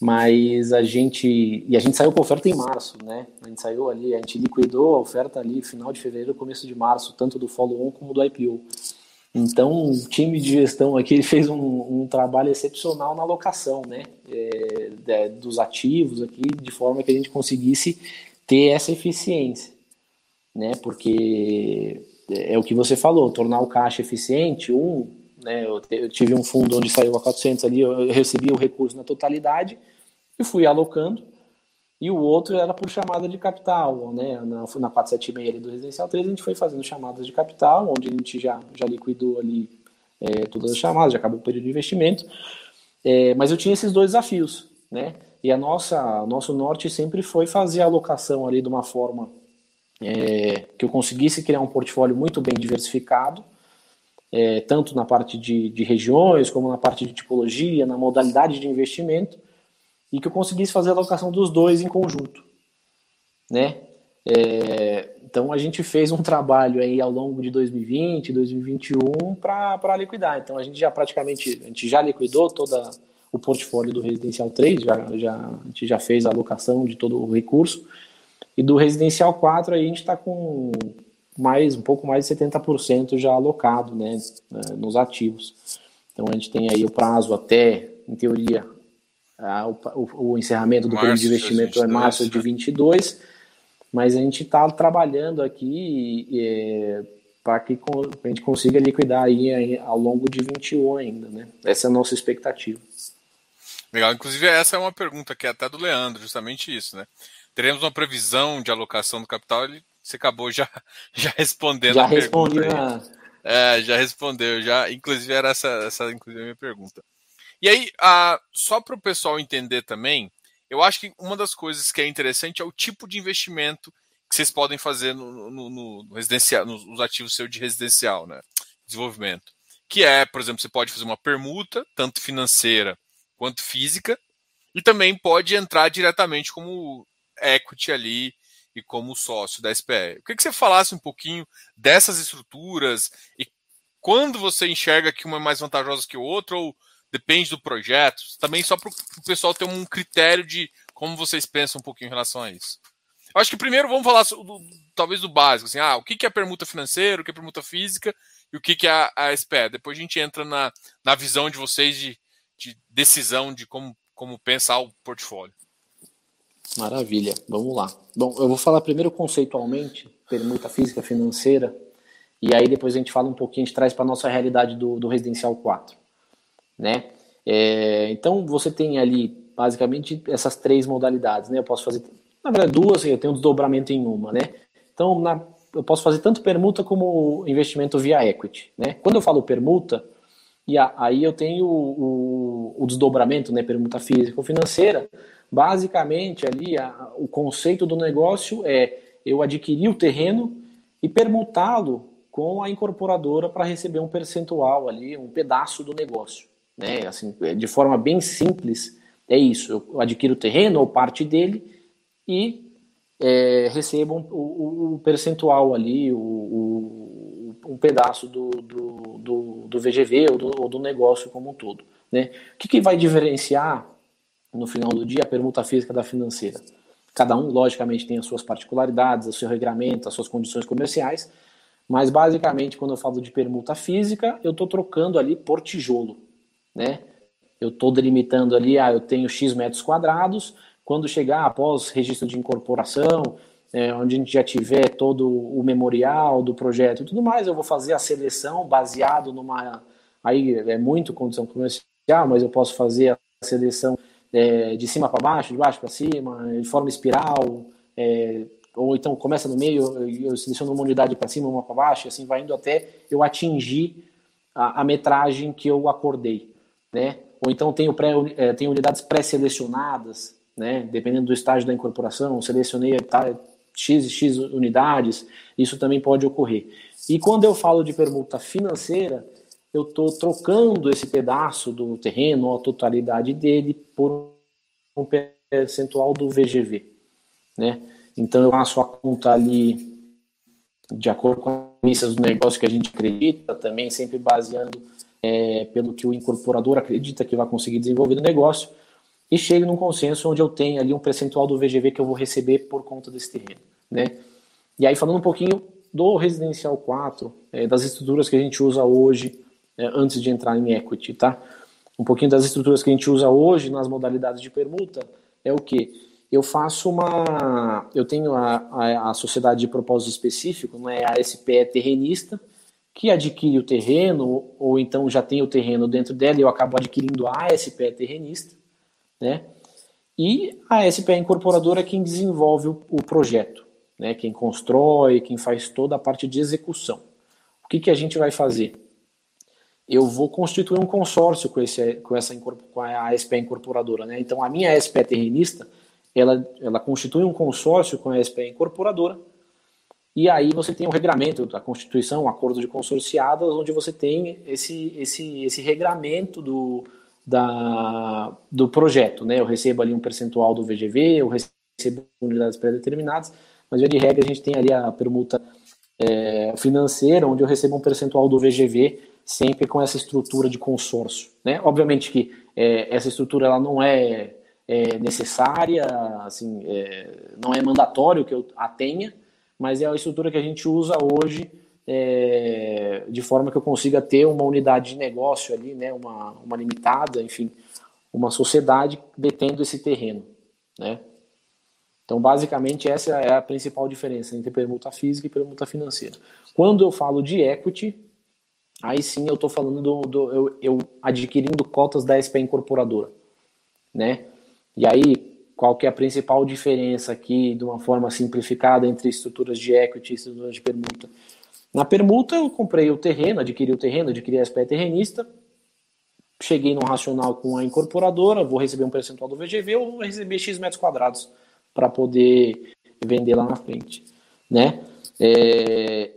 mas a gente. E a gente saiu com a oferta em março, né? A gente saiu ali, a gente liquidou a oferta ali final de fevereiro, começo de março, tanto do follow-on como do IPO. Então, o time de gestão aqui fez um, um trabalho excepcional na alocação né, é, dos ativos aqui, de forma que a gente conseguisse ter essa eficiência. Né, porque é o que você falou, tornar o caixa eficiente, um, né, eu, eu tive um fundo onde saiu a 400 ali, eu recebi o recurso na totalidade e fui alocando e o outro era por chamada de capital, né? Na, na 476 do Residencial 3, a gente foi fazendo chamadas de capital, onde a gente já, já liquidou ali é, todas as chamadas, já acabou o período de investimento. É, mas eu tinha esses dois desafios, né? E a nossa, nosso norte sempre foi fazer a alocação ali de uma forma é, que eu conseguisse criar um portfólio muito bem diversificado, é, tanto na parte de, de regiões, como na parte de tipologia, na modalidade de investimento, e que eu conseguisse fazer a alocação dos dois em conjunto, né? É, então a gente fez um trabalho aí ao longo de 2020, 2021 para liquidar. Então a gente já praticamente a gente já liquidou toda o portfólio do Residencial 3, já, já, a gente já fez a alocação de todo o recurso. E do Residencial 4 aí a gente está com mais um pouco mais de 70% já alocado né, nos ativos. Então a gente tem aí o prazo até, em teoria, ah, o, o, encerramento do período de investimento de 22, é março de 22, né? mas a gente está trabalhando aqui é, para que a gente consiga liquidar aí ao longo de 21 ainda, né? Essa é a nossa expectativa. Legal, inclusive essa é uma pergunta que é até do Leandro, justamente isso, né? Teremos uma previsão de alocação do capital, ele, você acabou já, já respondendo já a respondi pergunta. É, já respondeu, já, inclusive era essa, essa inclusive a minha pergunta. E aí, a, só para o pessoal entender também, eu acho que uma das coisas que é interessante é o tipo de investimento que vocês podem fazer no, no, no residencial, nos ativos seu de residencial, né? Desenvolvimento. Que é, por exemplo, você pode fazer uma permuta, tanto financeira quanto física, e também pode entrar diretamente como equity ali e como sócio da SPE. Queria que você falasse um pouquinho dessas estruturas e quando você enxerga que uma é mais vantajosa que o outro, ou depende do projeto, também só para o pessoal ter um critério de como vocês pensam um pouquinho em relação a isso. Eu acho que primeiro vamos falar do, talvez do básico, assim, ah, o que é permuta financeira, o que é permuta física e o que é a, a SPE. Depois a gente entra na, na visão de vocês de, de decisão de como, como pensar o portfólio. Maravilha, vamos lá. Bom, eu vou falar primeiro conceitualmente, permuta física financeira, e aí depois a gente fala um pouquinho, a gente traz para a nossa realidade do, do Residencial 4 né? É, então você tem ali basicamente essas três modalidades, né? Eu posso fazer, na verdade, duas, eu tenho um desdobramento em uma, né? Então na, eu posso fazer tanto permuta como investimento via equity, né? Quando eu falo permuta, e a, aí eu tenho o, o, o, desdobramento, né? Permuta física ou financeira. Basicamente ali a, o conceito do negócio é eu adquirir o terreno e permutá-lo com a incorporadora para receber um percentual ali, um pedaço do negócio né? Assim, é, de forma bem simples, é isso. Eu adquiro o terreno ou parte dele e é, recebo um, o, o, percentual ali, o, o, um pedaço do, do, do, do VGV ou do, ou do, negócio como um todo. Né? O que, que vai diferenciar no final do dia a permuta física da financeira? Cada um, logicamente, tem as suas particularidades, o seu regramento, as suas condições comerciais, mas basicamente, quando eu falo de permuta física, eu estou trocando ali por tijolo né? Eu estou delimitando ali, ah, eu tenho X metros quadrados, quando chegar após registro de incorporação, é, onde a gente já tiver todo o memorial do projeto e tudo mais, eu vou fazer a seleção baseado numa. Aí é muito condição comercial, mas eu posso fazer a seleção é, de cima para baixo, de baixo para cima, de forma espiral, é, ou então começa no meio, eu seleciono uma unidade para cima, uma para baixo, assim vai indo até eu atingir a, a metragem que eu acordei, né? Ou então tenho, pré, é, tenho unidades pré-selecionadas, né? Dependendo do estágio da incorporação, selecionei tá, X X unidades, isso também pode ocorrer. E quando eu falo de permuta financeira, eu estou trocando esse pedaço do terreno, ou a totalidade dele, por um percentual do VGV, né? Então eu faço a conta ali de acordo com as premissas do negócio que a gente acredita, também sempre baseando é, pelo que o incorporador acredita que vai conseguir desenvolver o negócio, e chego num consenso onde eu tenho ali um percentual do VGV que eu vou receber por conta desse terreno, né? E aí falando um pouquinho do residencial 4, é, das estruturas que a gente usa hoje, antes de entrar em equity, tá? Um pouquinho das estruturas que a gente usa hoje nas modalidades de permuta é o que? eu faço uma. Eu tenho a, a, a, sociedade de propósito específico, né, a SPE terrenista, que adquire o terreno, ou então já tem o terreno dentro dela e eu acabo adquirindo a SPE terrenista, né? E a SPE incorporadora é quem desenvolve o, o projeto, né? Quem constrói, quem faz toda a parte de execução. O que, que a gente vai fazer? Eu vou constituir um consórcio com, esse, com, essa, com a SPE incorporadora, né? Então a minha SPE terrenista ela, ela constitui um consórcio com a SPE incorporadora, e aí você tem o regramento da Constituição, o acordo de consorciadas, onde você tem esse, esse, esse regramento do, da, do projeto. Né? Eu recebo ali um percentual do VGV, eu recebo unidades pré-determinadas, mas de regra a gente tem ali a permuta é, financeira, onde eu recebo um percentual do VGV, sempre com essa estrutura de consórcio. Né? Obviamente que é, essa estrutura ela não é é necessária, assim, é, não é mandatório que eu a tenha, mas é a estrutura que a gente usa hoje é, de forma que eu consiga ter uma unidade de negócio ali, né, uma, uma limitada, enfim, uma sociedade detendo esse terreno, né? Então, basicamente, essa é a principal diferença entre permuta física e permuta financeira. Quando eu falo de equity, aí sim eu estou falando do, do eu, eu, adquirindo cotas da SP incorporadora, né? E aí, qual que é a principal diferença aqui, de uma forma simplificada, entre estruturas de equity e estruturas de permuta? Na permuta, eu comprei o terreno, adquiri o terreno, adquiri a SPE terrenista, cheguei num racional com a incorporadora, vou receber um percentual do VGV ou vou receber X metros quadrados para poder vender lá na frente, né? É,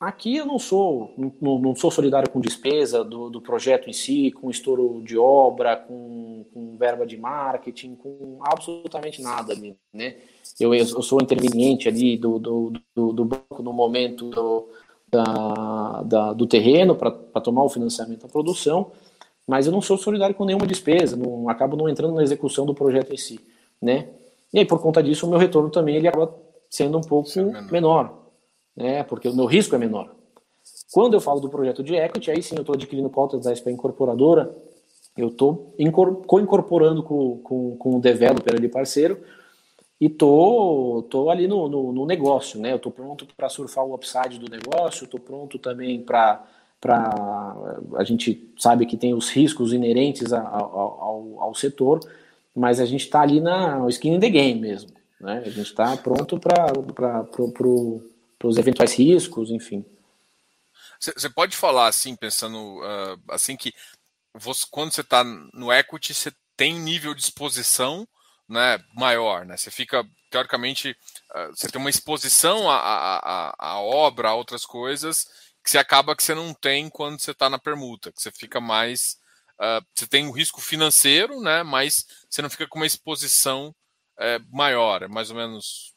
Aqui eu não sou, não, não sou solidário com despesa do, do, projeto em si, com estouro de obra, com, com, verba de marketing, com absolutamente nada ali, né? Eu, eu sou interveniente ali do, do, do, do banco no momento do, da, da, do terreno para tomar o financiamento da produção, mas eu não sou solidário com nenhuma despesa, não acabo não entrando na execução do projeto em si, né? E aí por conta disso o meu retorno também ele acaba sendo um pouco menor né, porque o meu risco é menor. Quando eu falo do projeto de equity, aí sim eu estou adquirindo cotas da SP incorporadora, eu estou co-incorporando com, com, com o developer ali parceiro e tô, tô ali no, no, no negócio, né? Eu estou pronto para surfar o upside do negócio, estou pronto também para para a gente sabe que tem os riscos inerentes ao, ao, ao setor, mas a gente está ali na skin in the game mesmo, né? A gente está pronto para para os eventuais riscos, enfim. Você pode falar assim, pensando uh, assim que você, quando você está no equity, você tem nível de exposição né, maior, né? Você fica, teoricamente, uh, você tem uma exposição à, à, à, obra, a outras coisas, que você acaba que você não tem quando você está na permuta, que você fica mais. Uh, você tem um risco financeiro, né? Mas você não fica com uma exposição uh, maior, é mais ou menos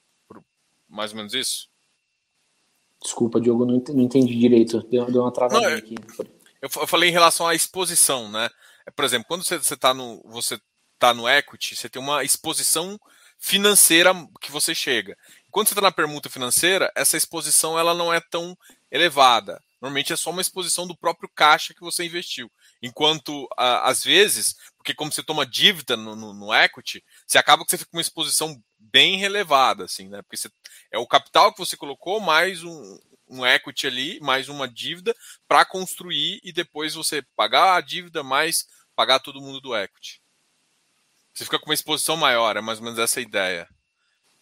mais ou menos isso? Desculpa, Diogo, não entendi direito. Deu, deu uma travada não, aqui. Eu, eu falei em relação à exposição, né? É, por exemplo, quando você está no, você tá no equity, você tem uma exposição financeira que você chega. Quando você está na permuta financeira, essa exposição ela não é tão elevada. Normalmente é só uma exposição do próprio caixa que você investiu. Enquanto, às vezes, porque como você toma dívida no, no, no, equity, você acaba que você fica com uma exposição bem relevada, assim, né? Porque você, é o capital que você colocou mais um, um equity ali, mais uma dívida para construir e depois você pagar a dívida mais pagar todo mundo do equity. Você fica com uma exposição maior, é mais ou menos essa a ideia.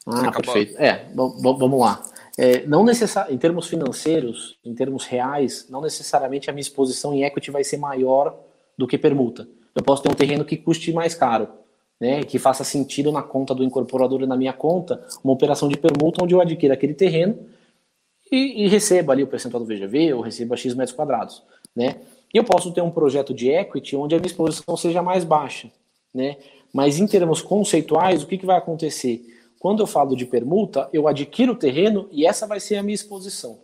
Ah, acaba... perfeito. É, vamos lá. É, não necessar, em termos financeiros, em termos reais, não necessariamente a minha exposição em equity vai ser maior do que permuta. Eu posso ter um terreno que custe mais caro, né, que faça sentido na conta do incorporador e na minha conta, uma operação de permuta onde eu adquiro aquele terreno e, e receba ali o percentual do VGV ou receba X metros quadrados. Né? E eu posso ter um projeto de equity onde a minha exposição seja mais baixa. Né? Mas em termos conceituais, o que, que vai acontecer? Quando eu falo de permuta, eu adquiro o terreno e essa vai ser a minha exposição.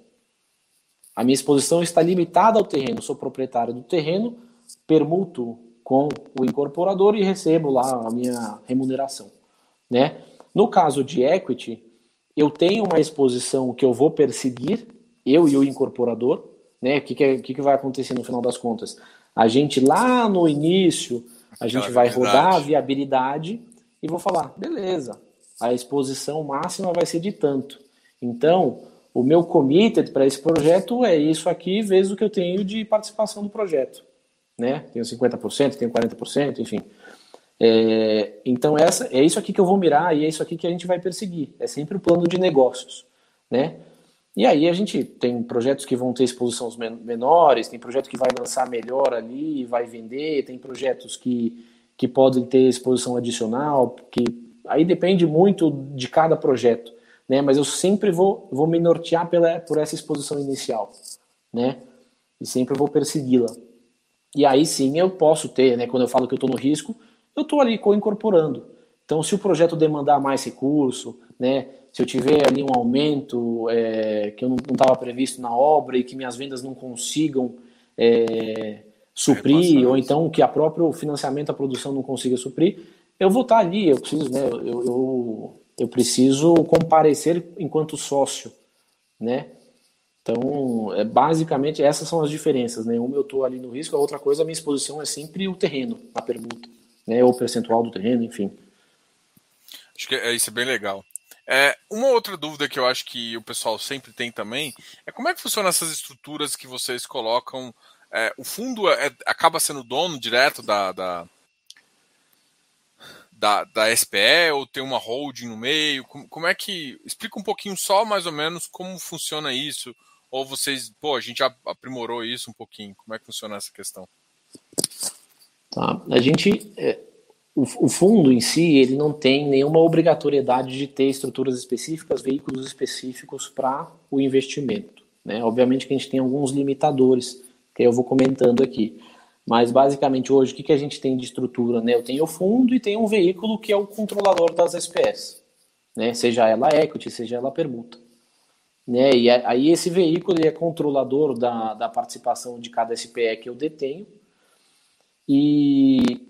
A minha exposição está limitada ao terreno, sou proprietário do terreno, permuto com o incorporador e recebo lá a minha remuneração. Né? No caso de equity, eu tenho uma exposição que eu vou perseguir, eu e o incorporador. Né? O que, que, é, que, que vai acontecer no final das contas? A gente lá no início, a gente vai rodar a viabilidade e vou falar, beleza, a exposição máxima vai ser de tanto. Então, o meu committed para esse projeto é isso aqui, vezes o que eu tenho de participação do projeto né? Tenho 50%, tenho 40%, enfim. É, então essa é isso aqui que eu vou mirar e é isso aqui que a gente vai perseguir. É sempre o plano de negócios, né? E aí a gente tem projetos que vão ter exposição menores, tem projeto que vai lançar melhor ali, vai vender, tem projetos que, que podem ter exposição adicional, que aí depende muito de cada projeto, né? Mas eu sempre vou, vou me nortear pela, por essa exposição inicial, né? E sempre vou persegui-la. E aí sim eu posso ter, né, quando eu falo que eu estou no risco, eu estou ali co-incorporando. Então, se o projeto demandar mais recurso, né, se eu tiver ali um aumento é, que eu não estava previsto na obra e que minhas vendas não consigam é, suprir, ou então que a próprio financiamento da produção não consiga suprir, eu vou estar tá ali, eu preciso, né, eu, eu, eu preciso comparecer enquanto sócio, né? Então, é, basicamente, essas são as diferenças. Né? Uma eu estou ali no risco, a outra coisa, a minha exposição é sempre o terreno, a permuta, né? ou o percentual do terreno, enfim. Acho que é, isso é bem legal. É, uma outra dúvida que eu acho que o pessoal sempre tem também é como é que funcionam essas estruturas que vocês colocam. É, o fundo é, acaba sendo dono direto da, da, da, da SPE ou tem uma holding no meio? Como, como, é que. Explica um pouquinho só mais ou menos como funciona isso ou vocês, pô, a gente aprimorou isso um pouquinho? Como é que funciona essa questão? Tá. A gente, é, o, o, fundo em si, ele não tem nenhuma obrigatoriedade de ter estruturas específicas, veículos específicos para o investimento. Né? Obviamente que a gente tem alguns limitadores, que eu vou comentando aqui. Mas basicamente hoje, o que, que a gente tem de estrutura? Né? Eu tenho o fundo e tenho um veículo que é o controlador das SPS, né? seja ela equity, seja ela permuta. Né? E aí esse veículo ele é controlador da, da participação de cada SPE que eu detenho. E,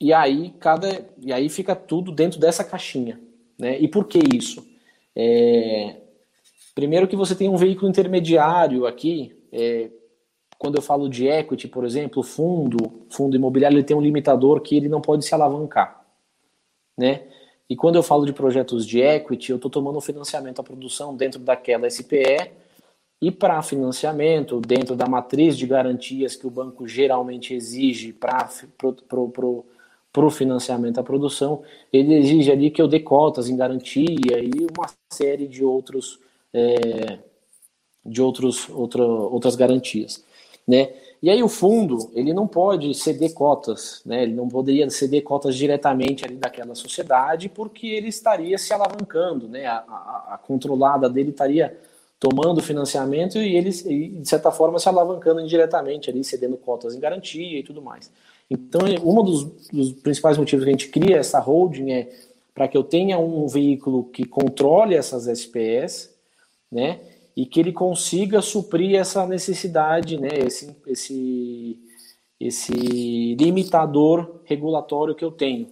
e, aí cada, e aí fica tudo dentro dessa caixinha. Né? E por que isso? É, primeiro que você tem um veículo intermediário aqui. É, quando eu falo de equity, por exemplo, fundo, fundo imobiliário, ele tem um limitador que ele não pode se alavancar. Né? E quando eu falo de projetos de equity, eu estou tomando financiamento à produção dentro daquela SPE e para financiamento, dentro da matriz de garantias que o banco geralmente exige para o financiamento à produção, ele exige ali que eu dê cotas em garantia e uma série de outros é, de outros, outra, outras garantias. Né? E aí o fundo, ele não pode ceder cotas, né? ele não poderia ceder cotas diretamente ali daquela sociedade, porque ele estaria se alavancando, né? a, a, a controlada dele estaria tomando financiamento e ele, de certa forma, se alavancando indiretamente ali, cedendo cotas em garantia e tudo mais. Então, um dos, dos principais motivos que a gente cria essa holding é para que eu tenha um veículo que controle essas SPS, né? E que ele consiga suprir essa necessidade, né, esse, esse, esse limitador regulatório que eu tenho,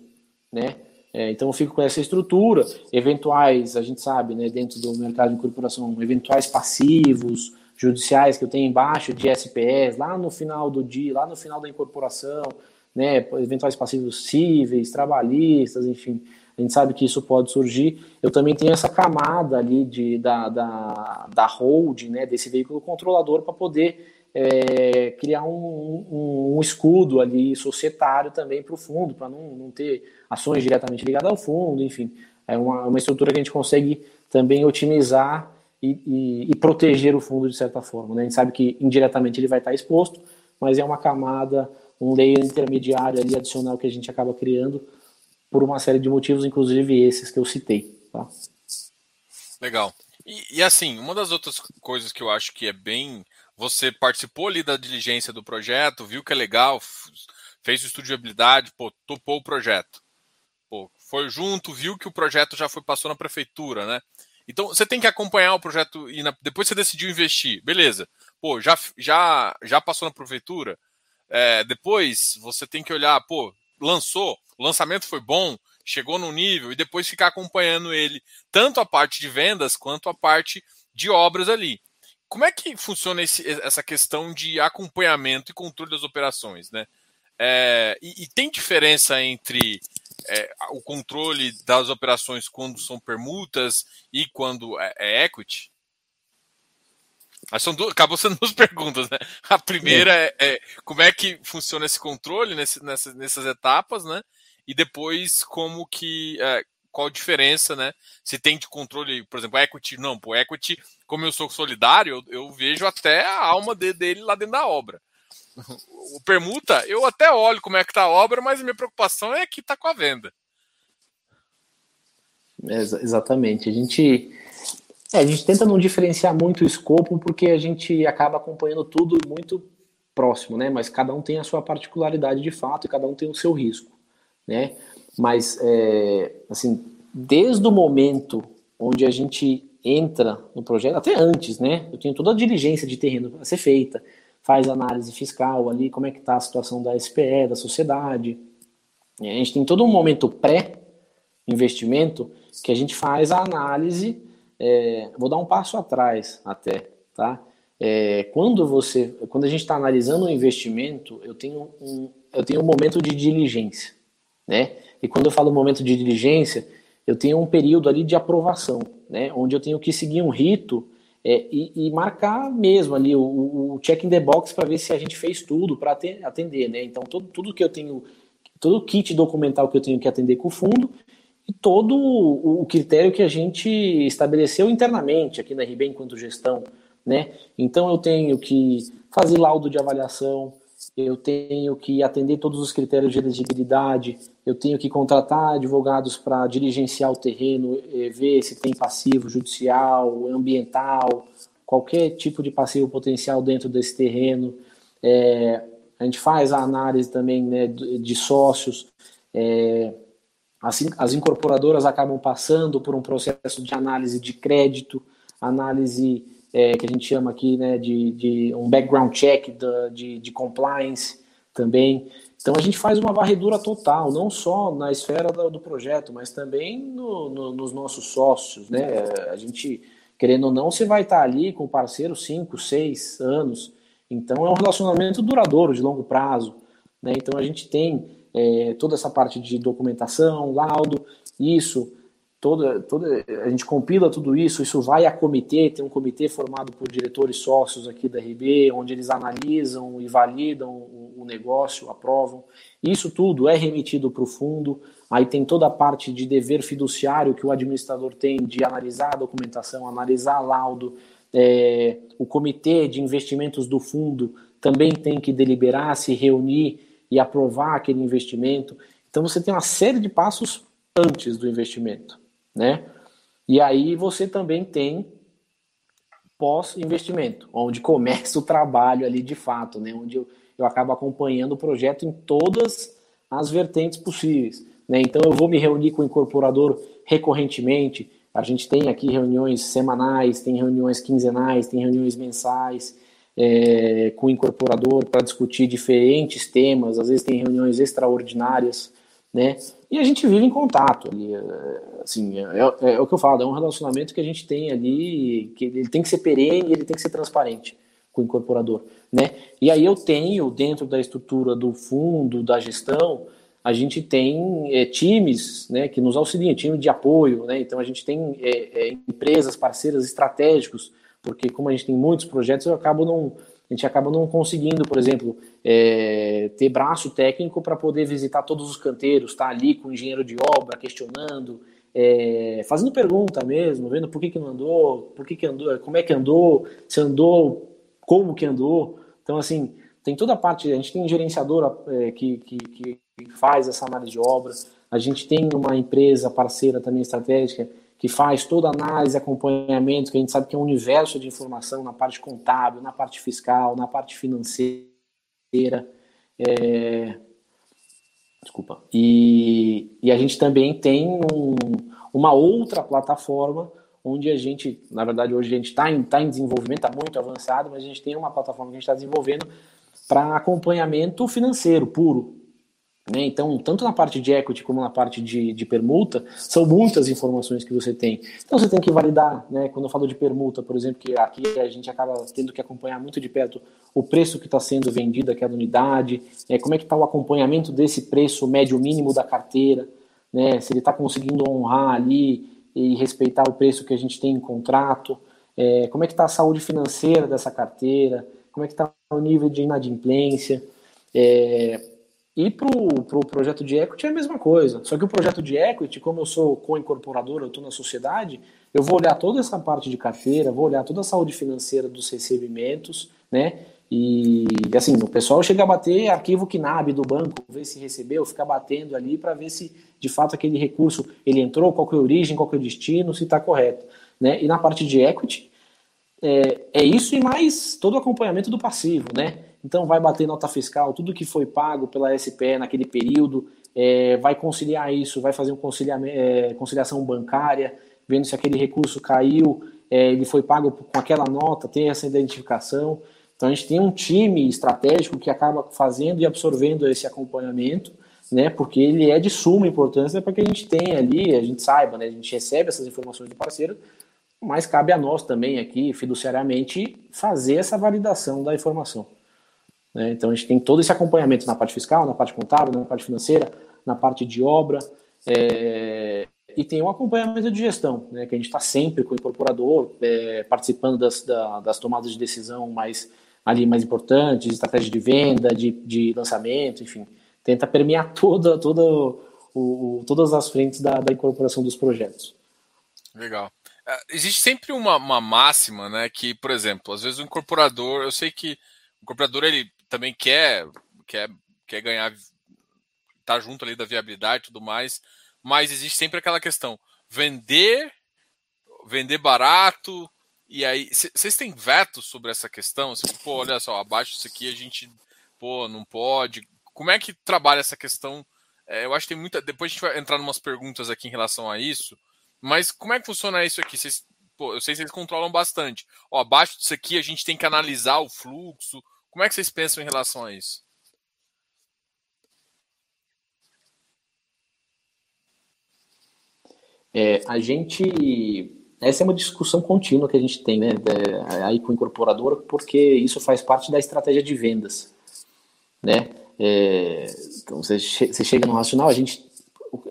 né? É, então eu fico com essa estrutura, eventuais, a gente sabe, né, dentro do mercado de incorporação, eventuais passivos judiciais que eu tenho embaixo de SPS, lá no final do dia, lá no final da incorporação, né, eventuais passivos cíveis, trabalhistas, enfim, a gente sabe que isso pode surgir. Eu também tenho essa camada ali de, da, da, da holding, né, desse veículo controlador, para poder é, criar um, um, um, escudo ali societário também para o fundo, para não, não ter ações diretamente ligadas ao fundo, enfim. é uma, uma estrutura que a gente consegue também otimizar e, e, e, proteger o fundo de certa forma. Né? A gente sabe que indiretamente ele vai estar exposto, mas é uma camada, um layer intermediário ali adicional que a gente acaba criando por uma série de motivos, inclusive esses que eu citei. Tá? Legal. E, e, assim, uma das outras coisas que eu acho que é bem. Você participou ali da diligência do projeto, viu que é legal, fez o estudo de habilidade, pô, topou o projeto. Pô, foi junto, viu que o projeto já foi passou na prefeitura, né? Então você tem que acompanhar o projeto e na, depois você decidiu investir, beleza? Pô, já já já passou na prefeitura. É, depois você tem que olhar, pô, lançou, o lançamento foi bom, chegou no nível e depois ficar acompanhando ele, tanto a parte de vendas quanto a parte de obras ali. Como é que funciona esse, essa questão de acompanhamento e controle das operações, né? É, e, e, tem diferença entre é, o controle das operações quando são permutas e quando é, é equity? Mas são duas, acabou sendo duas perguntas, né? A primeira é, é como é que funciona esse controle nesse, nessas, nessas etapas, né? E depois como que é, qual a diferença, né? Se tem de controle, por exemplo, equity, não, pô, equity, como eu sou solidário, eu, eu vejo até a alma de, dele lá dentro da obra. O permuta, eu até olho como é que tá a obra, mas a minha preocupação é que tá com a venda. Exatamente. A gente é, a gente tenta não diferenciar muito o escopo porque a gente acaba acompanhando tudo muito próximo, né? Mas cada um tem a sua particularidade de fato e cada um tem o seu risco né? Mas, é, assim, desde o momento onde a gente entra no projeto, até antes, né? Eu tenho toda a diligência de terreno a ser feita, faz análise fiscal ali, como é que está a situação da SPE, da sociedade. A gente tem todo um momento pré-investimento que a gente faz a análise, é, vou dar um passo atrás até, tá? É, quando você, quando a gente está analisando um investimento, eu tenho um, eu tenho um momento de diligência né? E quando eu falo momento de diligência, eu tenho um período ali de aprovação, né? Onde eu tenho que seguir um rito é, e, e, marcar mesmo ali o, o check in the box para ver se a gente fez tudo para atender, né? Então todo, tudo que eu tenho, todo o kit documental que eu tenho que atender com o fundo e todo o, critério que a gente estabeleceu internamente aqui na RB enquanto gestão, né? Então eu tenho que fazer laudo de avaliação, eu tenho que atender todos os critérios de elegibilidade, eu tenho que contratar advogados para diligenciar o terreno, eh, ver se tem passivo judicial, ambiental, qualquer tipo de passivo potencial dentro desse terreno. É, a gente faz a análise também né, de sócios. É, as, as incorporadoras acabam passando por um processo de análise de crédito, análise é, que a gente chama aqui né, de, de um background check de, de compliance também. Então a gente faz uma varredura total, não só na esfera do, do projeto, mas também no, no, nos nossos sócios. Né? A gente, querendo ou não, você vai estar ali com o parceiro 5, 6 anos. Então é um relacionamento duradouro, de longo prazo. Né? Então a gente tem é, toda essa parte de documentação, laudo, isso toda, toda, a gente compila tudo isso, isso vai a comitê, tem um comitê formado por diretores sócios aqui da RB, onde eles analisam e validam o, o negócio, aprovam. Isso tudo é remetido para o fundo, aí tem toda a parte de dever fiduciário que o administrador tem de analisar a documentação, analisar laudo, é, o comitê de investimentos do fundo também tem que deliberar, se reunir e aprovar aquele investimento. Então você tem uma série de passos antes do investimento né? E aí você também tem pós-investimento, onde começa o trabalho ali de fato, né? Onde eu, eu acabo acompanhando o projeto em todas as vertentes possíveis, né? Então eu vou me reunir com o incorporador recorrentemente. A gente tem aqui reuniões semanais, tem reuniões quinzenais, tem reuniões mensais é, com o incorporador para discutir diferentes temas. Às vezes tem reuniões extraordinárias, né? E a gente vive em contato ali, é, assim, é, é, é, o que eu falo, é um relacionamento que a gente tem ali, que ele tem que ser perene, ele tem que ser transparente com o incorporador, né? E aí eu tenho, dentro da estrutura do fundo, da gestão, a gente tem é, times, né, que nos auxiliam, time de apoio, né? Então a gente tem é, empresas, parceiras estratégicos, porque como a gente tem muitos projetos, eu acabo não a gente acaba não conseguindo, por exemplo, é, ter braço técnico para poder visitar todos os canteiros, estar tá ali com o engenheiro de obra, questionando, é, fazendo pergunta mesmo, vendo por que, que não andou, por que, que andou, como é que andou, se andou, como que andou. Então, assim, tem toda a parte, a gente tem um gerenciador é, que, que, que faz essa análise de obra, a gente tem uma empresa parceira também estratégica que faz toda a análise, acompanhamento, que a gente sabe que é um universo de informação na parte contábil, na parte fiscal, na parte financeira. É... Desculpa. E, e a gente também tem um, uma outra plataforma onde a gente, na verdade, hoje a gente está em, tá em desenvolvimento, está muito avançado, mas a gente tem uma plataforma que a gente está desenvolvendo para acompanhamento financeiro puro. Né? Então, tanto na parte de equity como na parte de, de, permuta, são muitas informações que você tem. Então, você tem que validar, né? quando eu falo de permuta, por exemplo, que aqui a gente acaba tendo que acompanhar muito de perto o preço que está sendo vendido aquela unidade, é, como é que está o acompanhamento desse preço médio mínimo da carteira, né? se ele está conseguindo honrar ali e respeitar o preço que a gente tem em contrato, é, como é que está a saúde financeira dessa carteira, como é que está o nível de inadimplência, é, e para o pro projeto de equity é a mesma coisa. Só que o projeto de equity, como eu sou co-incorporador, eu estou na sociedade, eu vou olhar toda essa parte de carteira, vou olhar toda a saúde financeira dos recebimentos, né? E assim, o pessoal chega a bater arquivo KNAB do banco, ver se recebeu, ficar batendo ali para ver se de fato aquele recurso ele entrou, qual que é a origem, qual que é o destino, se está correto. Né? E na parte de equity, é, é isso e mais todo o acompanhamento do passivo, né? Então vai bater nota fiscal, tudo que foi pago pela SPE naquele período, é, vai conciliar isso, vai fazer um é, conciliação bancária, vendo se aquele recurso caiu, é, ele foi pago com aquela nota, tem essa identificação. Então a gente tem um time estratégico que acaba fazendo e absorvendo esse acompanhamento, né? Porque ele é de suma importância para que a gente tenha ali, a gente saiba, né? A gente recebe essas informações do parceiro, mas cabe a nós também aqui, fiduciariamente, fazer essa validação da informação. Né? Então a gente tem todo esse acompanhamento na parte fiscal, na parte contábil, na parte financeira, na parte de obra, é, e tem um acompanhamento de gestão, né? que a gente está sempre com o incorporador, é, participando das, da, das tomadas de decisão mais, ali, mais importantes, estratégia de venda, de, de lançamento, enfim, tenta permear toda, toda o, o, todas as frentes da, da incorporação dos projetos. Legal. É, existe sempre uma, uma máxima, né? Que, por exemplo, às vezes o incorporador, eu sei que o incorporador ele também quer, quer, quer ganhar, tá junto ali da viabilidade e tudo mais, mas existe sempre aquela questão: vender, vender barato, e aí, vocês têm veto sobre essa questão? Assim, pô, olha só, abaixo disso aqui a gente, pô, não pode. Como é que trabalha essa questão? É, eu acho que tem muita. Depois a gente vai entrar em umas perguntas aqui em relação a isso. Mas como é que funciona isso aqui? Vocês, pô, eu sei que vocês controlam bastante. Ó, abaixo disso aqui a gente tem que analisar o fluxo, como é que vocês pensam em relação a isso? É, a gente. Essa é uma discussão contínua que a gente tem, né? Aí com o incorporador, porque isso faz parte da estratégia de vendas, né? É, então você, você chega no racional, a gente.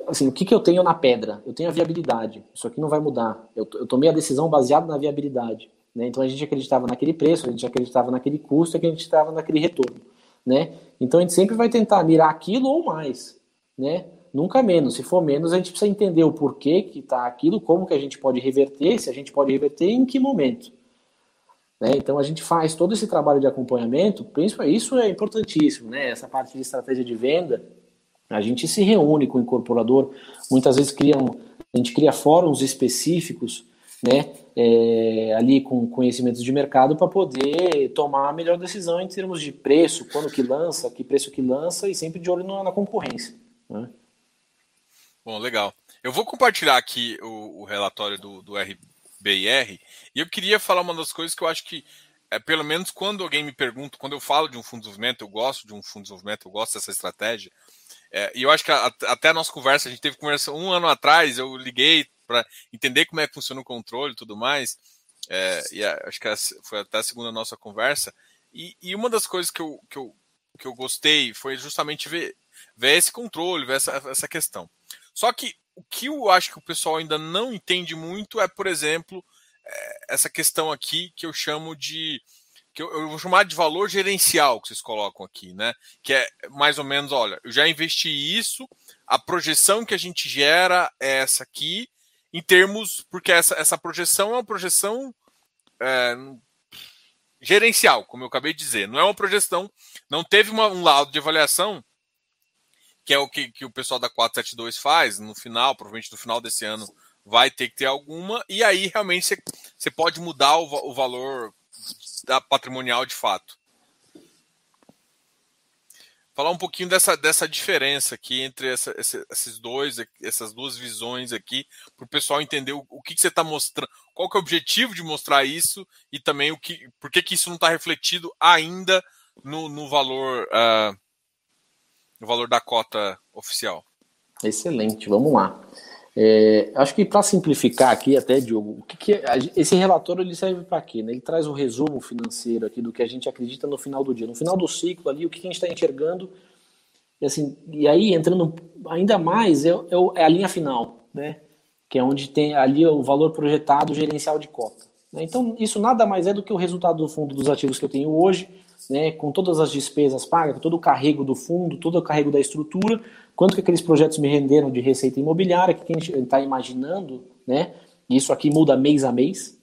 Assim, o que, que eu tenho na pedra? Eu tenho a viabilidade. Isso aqui não vai mudar. Eu, eu tomei a decisão baseada na viabilidade. Né? Então a gente acreditava naquele preço, a gente acreditava naquele custo, a gente acreditava naquele retorno. Né? Então a gente sempre vai tentar mirar aquilo ou mais. Né? Nunca menos. Se for menos, a gente precisa entender o porquê que está aquilo, como que a gente pode reverter, se a gente pode reverter em que momento. Né? Então a gente faz todo esse trabalho de acompanhamento, principalmente isso é importantíssimo, né? Essa parte de estratégia de venda, a gente se reúne com o incorporador, muitas vezes cria um, a gente cria fóruns específicos né, é, ali com conhecimentos de mercado para poder tomar a melhor decisão em termos de preço, quando que lança, que preço que lança e sempre de olho na, na concorrência. Né? Bom, legal. Eu vou compartilhar aqui o, o, relatório do, do RBIR e eu queria falar uma das coisas que eu acho que, é, pelo menos quando alguém me pergunta, quando eu falo de um fundo de desenvolvimento, eu gosto de um fundo de desenvolvimento, eu gosto dessa estratégia, é, e eu acho que a, até a nossa conversa, a gente teve conversa um ano atrás, eu liguei, para entender como é que funciona o controle e tudo mais. É, e a, acho que foi até a segunda nossa conversa. E, e, uma das coisas que eu, que eu, que eu gostei foi justamente ver, ver esse controle, ver essa, essa questão. Só que o que eu acho que o pessoal ainda não entende muito é, por exemplo, é, essa questão aqui que eu chamo de que eu, eu, vou chamar de valor gerencial que vocês colocam aqui, né? Que é mais ou menos, olha, eu já investi isso, a projeção que a gente gera é essa aqui, em termos, porque essa, essa projeção é uma projeção é, gerencial, como eu acabei de dizer. Não é uma projeção, não teve uma, um laudo de avaliação, que é o que, que o pessoal da 472 faz no final, provavelmente no final desse ano vai ter que ter alguma, e aí realmente você, você pode mudar o, o valor da patrimonial de fato falar um pouquinho dessa, dessa diferença aqui entre essa, esses dois, essas duas visões aqui, para o pessoal entender o, o que, que você está mostrando, qual que é o objetivo de mostrar isso e também o que, por que, que isso não está refletido ainda no, no valor uh, no valor da cota oficial. Excelente, vamos lá. É, acho que para simplificar aqui até, Diogo, o que, que é, esse relatório ele serve para quê? Né? Ele traz um resumo financeiro aqui do que a gente acredita no final do dia, no final do ciclo ali, o que, a gente está enxergando. E, assim, e aí, entrando ainda mais, é, é, é, a linha final, né? que é onde tem ali o valor projetado gerencial de cota. Né? Então, isso nada mais é do que o resultado do fundo dos ativos que eu tenho hoje, né, com todas as despesas pagas, todo o carrego do fundo, todo o carrego da estrutura, quanto que aqueles projetos me renderam de receita imobiliária, que gente está imaginando, né? Isso aqui muda mês a mês.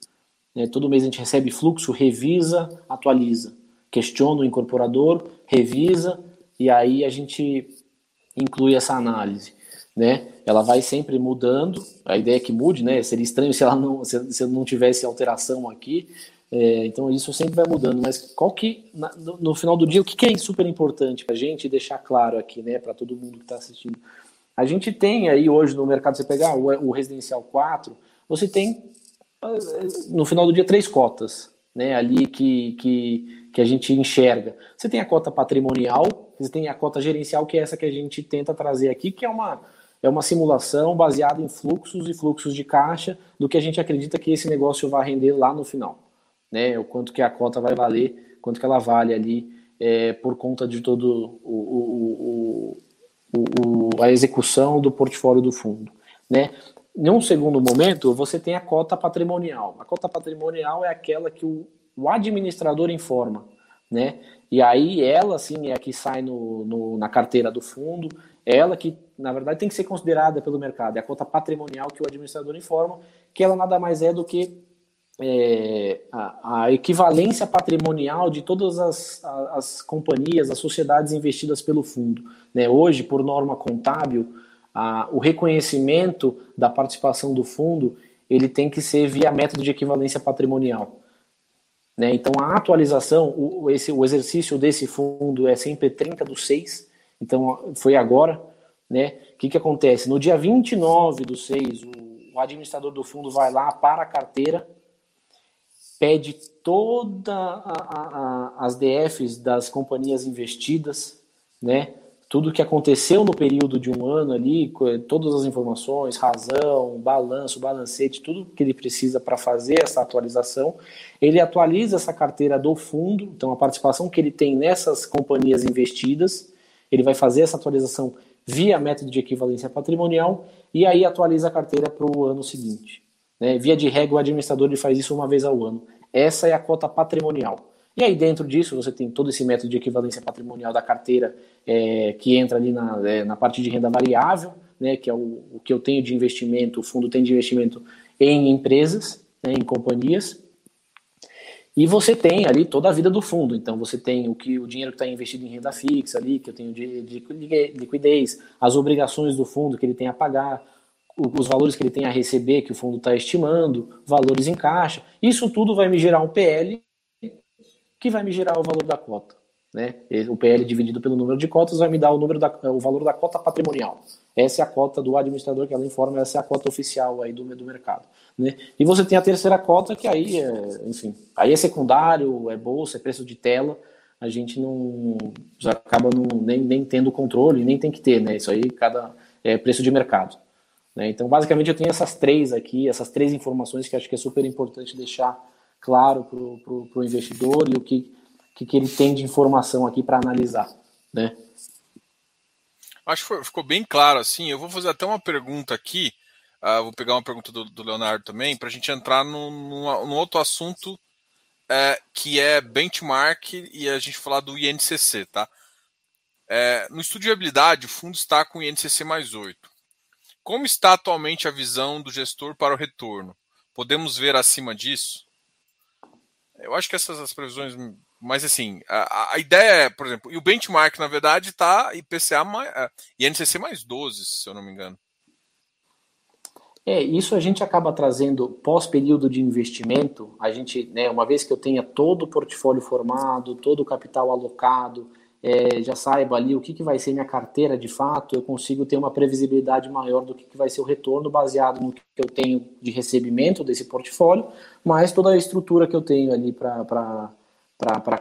Né? Todo mês a gente recebe fluxo, revisa, atualiza. Questiona o incorporador, revisa, e aí a gente inclui essa análise. Né? Ela vai sempre mudando. A ideia é que mude, né? Seria estranho se ela não, se, se não tivesse alteração aqui. É, então isso sempre vai mudando, mas qual que no, no final do dia o que, que é super importante para a gente deixar claro aqui, né, para todo mundo que está assistindo? A gente tem aí hoje no mercado, você pegar o, o, residencial 4, você tem no final do dia três cotas, né, ali que, que, que a gente enxerga. Você tem a cota patrimonial, você tem a cota gerencial, que é essa que a gente tenta trazer aqui, que é uma é uma simulação baseada em fluxos e fluxos de caixa do que a gente acredita que esse negócio vai render lá no final né? O quanto que a cota vai valer, quanto que ela vale ali é, por conta de todo o, o, o, o, a execução do portfólio do fundo, né? Em um segundo momento, você tem a cota patrimonial. A cota patrimonial é aquela que o, o administrador informa, né? E aí ela, sim, é a que sai no, no, na carteira do fundo, ela que, na verdade, tem que ser considerada pelo mercado. É a cota patrimonial que o administrador informa, que ela nada mais é do que é, a, a, equivalência patrimonial de todas as, as, companhias, as sociedades investidas pelo fundo. Né? Hoje, por norma contábil, a, o reconhecimento da participação do fundo ele tem que ser via método de equivalência patrimonial. Né? Então, a atualização, o, esse, o exercício desse fundo é sempre 30 do 6, então foi agora. Né? O que, que acontece? No dia 29 do 6, o, o administrador do fundo vai lá para a carteira pede toda a, a, as DFs das companhias investidas, né? Tudo que aconteceu no período de um ano ali, todas as informações, razão, balanço, balancete, tudo que ele precisa para fazer essa atualização. Ele atualiza essa carteira do fundo, então a participação que ele tem nessas companhias investidas, ele vai fazer essa atualização via método de equivalência patrimonial e aí atualiza a carteira para o ano seguinte. Né? Via de regra, o administrador ele faz isso uma vez ao ano. Essa é a cota patrimonial. E aí, dentro disso, você tem todo esse método de equivalência patrimonial da carteira é, que entra ali na, é, na parte de renda variável, né, que é o, o que eu tenho de investimento, o fundo tem de investimento em empresas, né, em companhias. E você tem ali toda a vida do fundo. Então, você tem o que o dinheiro que está investido em renda fixa ali, que eu tenho de, de liquidez, as obrigações do fundo que ele tem a pagar, os valores que ele tem a receber, que o fundo está estimando, valores em caixa. Isso tudo vai me gerar um PL que vai me gerar o valor da cota. Né? O PL dividido pelo número de cotas vai me dar o, número da, o valor da cota patrimonial. Essa é a cota do administrador que ela informa, essa é a cota oficial aí do, do mercado. Né? E você tem a terceira cota, que aí é, enfim, aí é secundário, é bolsa, é preço de tela. A gente não já acaba não, nem, nem tendo controle, nem tem que ter, né? Isso aí cada é preço de mercado. Né? Então, basicamente, eu tenho essas três aqui, essas três informações que acho que é super importante deixar claro para o investidor e o que, que, que, ele tem de informação aqui para analisar. Né? Acho que ficou bem claro assim. Eu vou fazer até uma pergunta aqui. Uh, vou pegar uma pergunta do, do Leonardo também, para a gente entrar num, outro assunto é, que é benchmark e a gente falar do INCC. Tá? É, no estudo de viabilidade, o fundo está com INCC mais 8. Como está atualmente a visão do gestor para o retorno? Podemos ver acima disso? Eu acho que essas as previsões, mas assim, a, a ideia é, por exemplo, e o benchmark, na verdade, está IPCA mais, e NCC mais 12, se eu não me engano. É, isso a gente acaba trazendo pós-período de investimento, a gente, né, uma vez que eu tenha todo o portfólio formado, todo o capital alocado, é, já saiba ali o que, que vai ser minha carteira de fato, eu consigo ter uma previsibilidade maior do que, que vai ser o retorno baseado no que eu tenho de recebimento desse portfólio, mais toda a estrutura que eu tenho ali para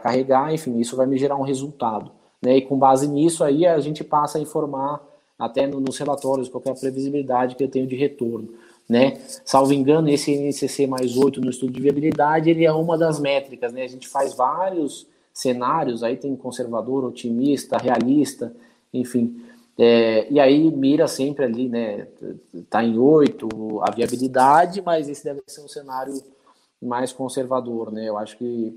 carregar, enfim, isso vai me gerar um resultado. Né? E com base nisso aí a gente passa a informar até no, nos relatórios qual é previsibilidade que eu tenho de retorno. Né? Salvo engano, esse NCC mais 8 no estudo de viabilidade, ele é uma das métricas, né? A gente faz vários cenários, aí tem conservador, otimista, realista, enfim. É, e aí mira sempre ali, né? Tá em oito a viabilidade, mas esse deve ser um cenário mais conservador, né? Eu acho que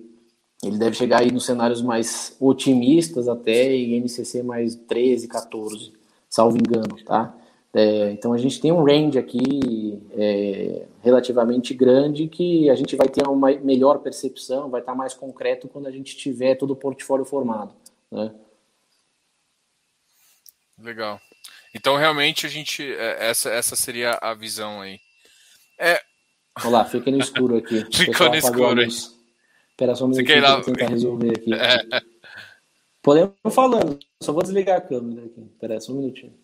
ele deve chegar aí nos cenários mais otimistas até e NCC mais 13, 14, salvo engano, tá? É, então a gente tem um range aqui é, relativamente grande que a gente vai ter uma melhor percepção, vai estar mais concreto quando a gente tiver todo o portfólio formado. Né? Legal. Então realmente a gente é, essa essa seria a visão aí. É... Olha lá, fica no escuro aqui. Ficou no escuro aí. Espera só um minutinho para tentar resolver aqui. É. Podemos falando, só vou desligar a câmera aqui. Espera só um minutinho.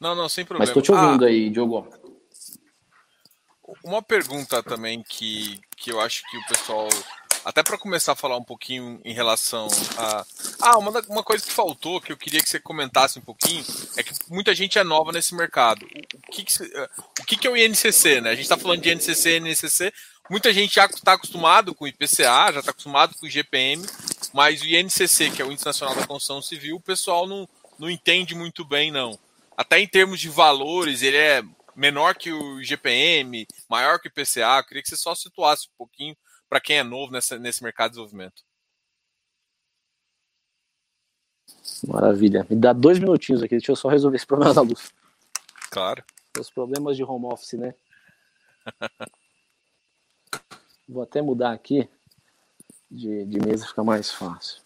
Não, não, sem problema. Mas estou te ouvindo ah, aí, Diogo. Uma pergunta também que, que eu acho que o pessoal. Até para começar a falar um pouquinho em relação a. Ah, uma, uma coisa que faltou, que eu queria que você comentasse um pouquinho, é que muita gente é nova nesse mercado. O, o que, que, o que, que é o INCC, né? A gente está falando de INCC, INCC. Muita gente já está acostumado com o IPCA, já está acostumado com o IGPM, mas o INCC, que é o Índice Nacional da Construção Civil, o pessoal não, não entende muito bem, não até em termos de valores, ele é menor que o GPM, maior que o IPCA. Eu queria que você só situasse um pouquinho para quem é novo nessa, nesse mercado de desenvolvimento. Maravilha. Me dá dois minutinhos aqui, deixa eu só resolver esse problema da luz. Claro. Os problemas de home office, né? Vou até mudar aqui de, de mesa, fica mais fácil.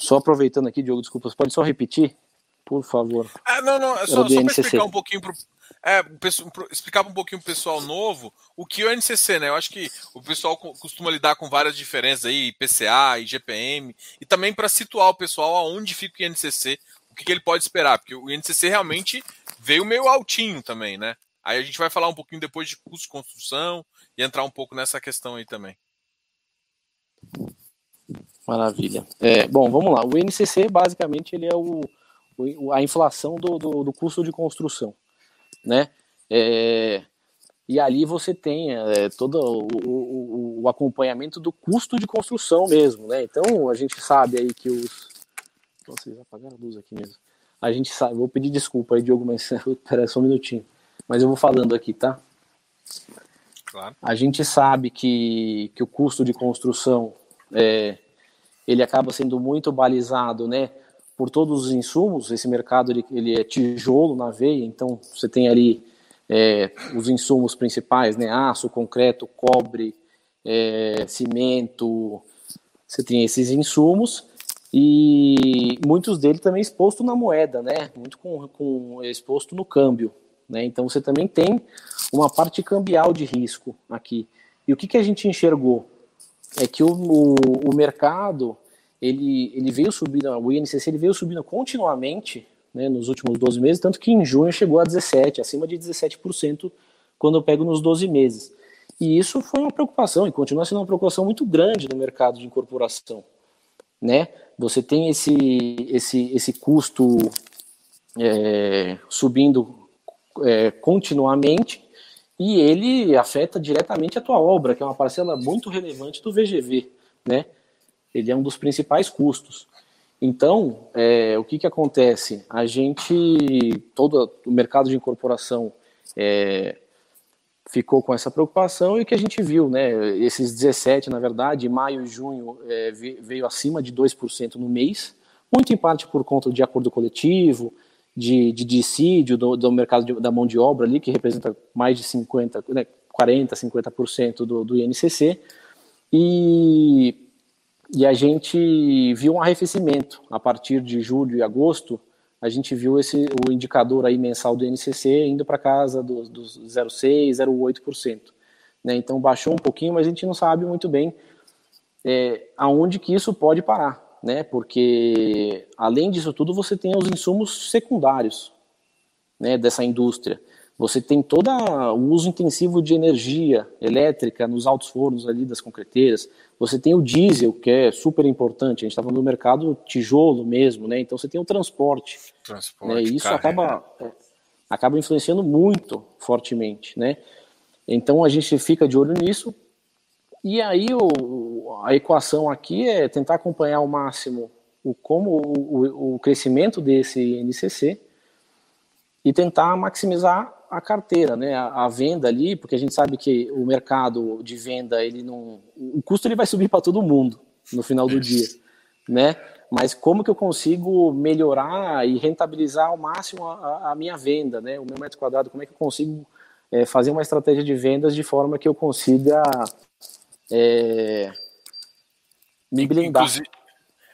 Só aproveitando aqui, Diogo, desculpas, pode só repetir, por favor? Ah, não, não, é só, só para explicar um pouquinho pro, é, explicar um pouquinho pro pessoal novo o que é o NCC, né? Eu acho que o pessoal costuma lidar com várias diferenças aí, PCA, IGPM, e também para situar o pessoal aonde fica o INCC, o que, que, ele pode esperar, porque o INCC realmente veio meio altinho também, né? Aí a gente vai falar um pouquinho depois de custo de construção e entrar um pouco nessa questão aí também. Maravilha. É, bom, vamos lá. O INCC, basicamente, ele é o, o a inflação do, do, do, custo de construção, né? É, e ali você tem é, todo o, o, o, acompanhamento do custo de construção mesmo, né? Então, a gente sabe aí que os... Vocês apagaram a luz aqui mesmo. A gente sabe, vou pedir desculpa aí, Diogo, mas pera só um minutinho. Mas eu vou falando aqui, tá? Claro. A gente sabe que, que o custo de construção é, ele acaba sendo muito balizado, né, por todos os insumos. Esse mercado ele, ele é tijolo na veia, então você tem ali é, os insumos principais, né, aço, concreto, cobre, é, cimento. Você tem esses insumos e muitos deles também exposto na moeda, né, muito com, com exposto no câmbio. Né? Então você também tem uma parte cambial de risco aqui. E o que, que a gente enxergou? É que o, o, o mercado ele, ele veio subindo, o INCC ele veio subindo continuamente né, nos últimos 12 meses, tanto que em junho chegou a 17, acima de 17% quando eu pego nos 12 meses. E isso foi uma preocupação e continua sendo uma preocupação muito grande no mercado de incorporação. Né? Você tem esse, esse, esse custo é, subindo é, continuamente e ele afeta diretamente a tua obra, que é uma parcela muito relevante do VGV, né? Ele é um dos principais custos. Então, é, o que, que acontece? A gente, todo o mercado de incorporação é, ficou com essa preocupação e o que a gente viu, né? Esses 17, na verdade, maio e junho é, veio acima de 2% no mês, muito em parte por conta de acordo coletivo, de, de dissídio do, do mercado de, da mão de obra ali, que representa mais de 50, né, 40, 50% do, do INCC, e, e a gente viu um arrefecimento a partir de julho e agosto, a gente viu esse, o indicador aí mensal do INCC indo para casa dos do 0,6%, 0,8%. Né? Então baixou um pouquinho, mas a gente não sabe muito bem é, aonde que isso pode parar, né? Porque além disso tudo você tem os insumos secundários, né? Dessa indústria. Você tem todo o uso intensivo de energia elétrica nos altos fornos ali das concreteiras. Você tem o diesel, que é super importante. A gente está falando do mercado tijolo mesmo, né? Então você tem o transporte. Transporte. Né? E isso acaba, é, acaba influenciando muito fortemente, né? Então a gente fica de olho nisso. E aí o, a equação aqui é tentar acompanhar ao máximo o, como o, o crescimento desse NCC e tentar maximizar a carteira, né, a, a, venda ali, porque a gente sabe que o mercado de venda ele não, o custo ele vai subir para todo mundo no final do dia, né? Mas como que eu consigo melhorar e rentabilizar ao máximo a, a minha venda, né? O meu metro quadrado, como é que eu consigo é, fazer uma estratégia de vendas de forma que eu consiga é, me blindar. Inclusive,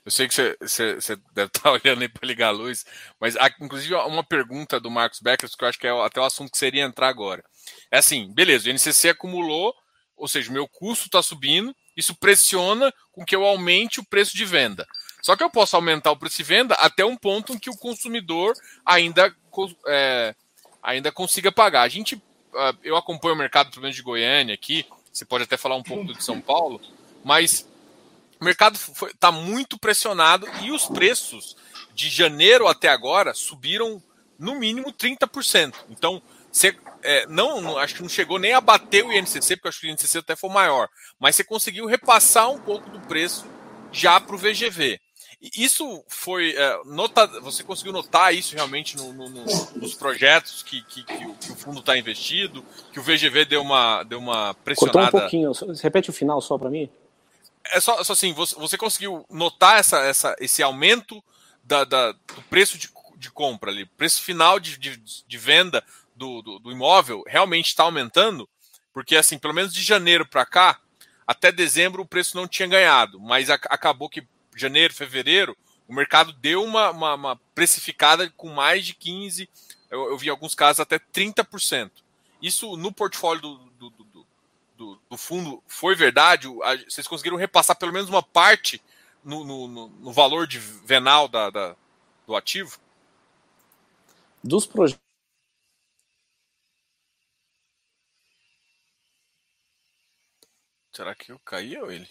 eu sei que você, você, você deve estar olhando aí para ligar a luz, mas há, inclusive uma pergunta do Marcos Becker, que eu acho que é até o assunto que seria entrar agora. É assim, beleza, o INCC acumulou, ou seja, meu custo está subindo, isso pressiona com que eu aumente o preço de venda. Só que eu posso aumentar o preço de venda até um ponto em que o consumidor ainda, é, ainda consiga pagar. A gente ah, eu acompanho o mercado, pelo menos de Goiânia aqui, você pode até falar um pouco do de São Paulo, mas o mercado está muito pressionado e os preços de janeiro até agora subiram no mínimo 30%. Então, você, é, não, acho que não chegou nem a bater o INCC, porque acho que o INCC até foi maior, mas você conseguiu repassar um pouco do preço já para o VGV. Isso foi. É, nota, você conseguiu notar isso realmente no, no, no, nos projetos que, que, que, o, que o, fundo está investido? Que o VGV deu uma, deu uma pressionada? Cortou um pouquinho. Repete o final só para mim. É só, só assim, você, você, conseguiu notar essa, essa, esse aumento da, da, do preço de, de compra ali, preço final de, de, de venda do, do, do imóvel realmente está aumentando? Porque, assim, pelo menos de janeiro para cá, até dezembro o preço não tinha ganhado, mas a, acabou que janeiro, fevereiro, o mercado deu uma, uma, uma precificada com mais de 15%, eu, eu, vi alguns casos até 30%. Isso no portfólio do, do, do, do, do fundo foi verdade? Vocês conseguiram repassar pelo menos uma parte no, no, no valor de venal da, da, do ativo? Dos projetos. Será que eu caí ou ele?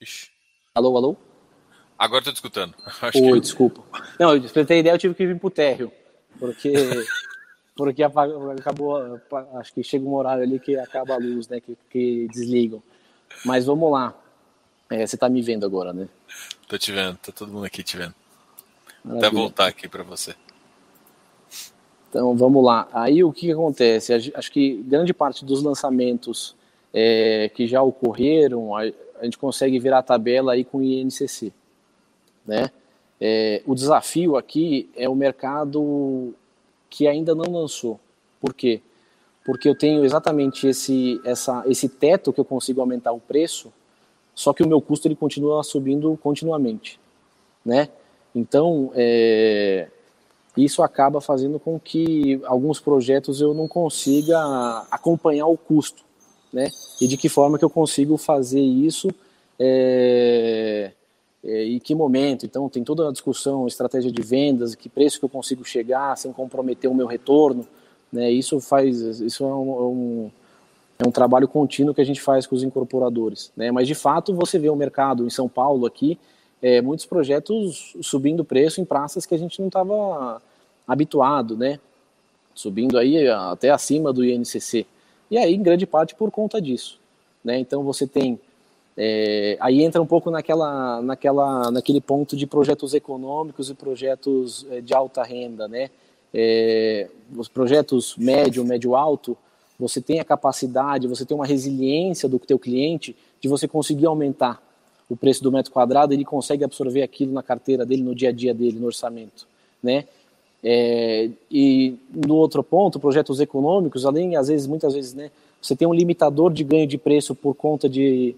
Ixi. Alô, alô? Agora estou te escutando. Acho Oi, que... desculpa. Não, pra ter ideia, eu tive que vir pro térreo. Porque, porque acabou. Acho que chega um horário ali que acaba a luz, né? Que, que desligam. Mas vamos lá. É, você está me vendo agora, né? Tô te vendo, tá todo mundo aqui te vendo. Maravilha. Até voltar aqui para você. Então vamos lá. Aí o que, que acontece? Acho que grande parte dos lançamentos é, que já ocorreram, a gente consegue virar a tabela aí com o INCC. Né? É, o desafio aqui é o mercado que ainda não lançou. Por quê? Porque eu tenho exatamente esse, essa, esse teto que eu consigo aumentar o preço, só que o meu custo ele continua subindo continuamente. Né? Então, é, isso acaba fazendo com que alguns projetos eu não consiga acompanhar o custo né? E de que forma que eu consigo fazer isso é, e que momento. Então, tem toda a discussão, estratégia de vendas, que preço que eu consigo chegar sem comprometer o meu retorno. Né? Isso faz, isso é um, é um, é um trabalho contínuo que a gente faz com os incorporadores. Né? Mas, de fato, você vê o mercado em São Paulo aqui, é, muitos projetos subindo preço em praças que a gente não estava habituado, né? Subindo aí até acima do INCC. E aí, em grande parte, por conta disso. Né? Então, você tem. É, aí entra um pouco naquela, naquela, naquele ponto de projetos econômicos e projetos é, de alta renda. Né? É, os projetos médio, médio alto, você tem a capacidade, você tem uma resiliência do teu cliente de você conseguir aumentar o preço do metro quadrado, ele consegue absorver aquilo na carteira dele, no dia a dia dele, no orçamento, né? É, e no outro ponto, projetos econômicos, além, às vezes, muitas vezes, né, você tem um limitador de ganho de preço por conta de,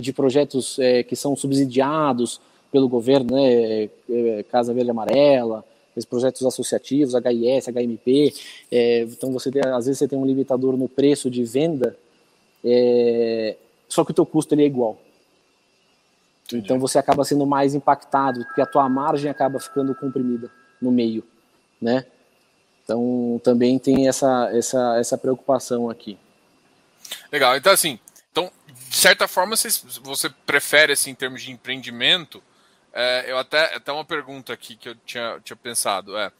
de projetos é, que são subsidiados pelo governo, né, é, Casa Verde Amarela, esses projetos associativos, HIS, HMP, é, então você tem, às vezes você tem um limitador no preço de venda, é, só que o teu custo ele é igual. Entendi. Então você acaba sendo mais impactado, porque a tua margem acaba ficando comprimida no meio, né? Então também tem essa, essa, essa preocupação aqui. Legal, então assim, então, de certa forma, você, você prefere, assim, em termos de empreendimento, é, eu até, até uma pergunta aqui que eu tinha, tinha pensado, é,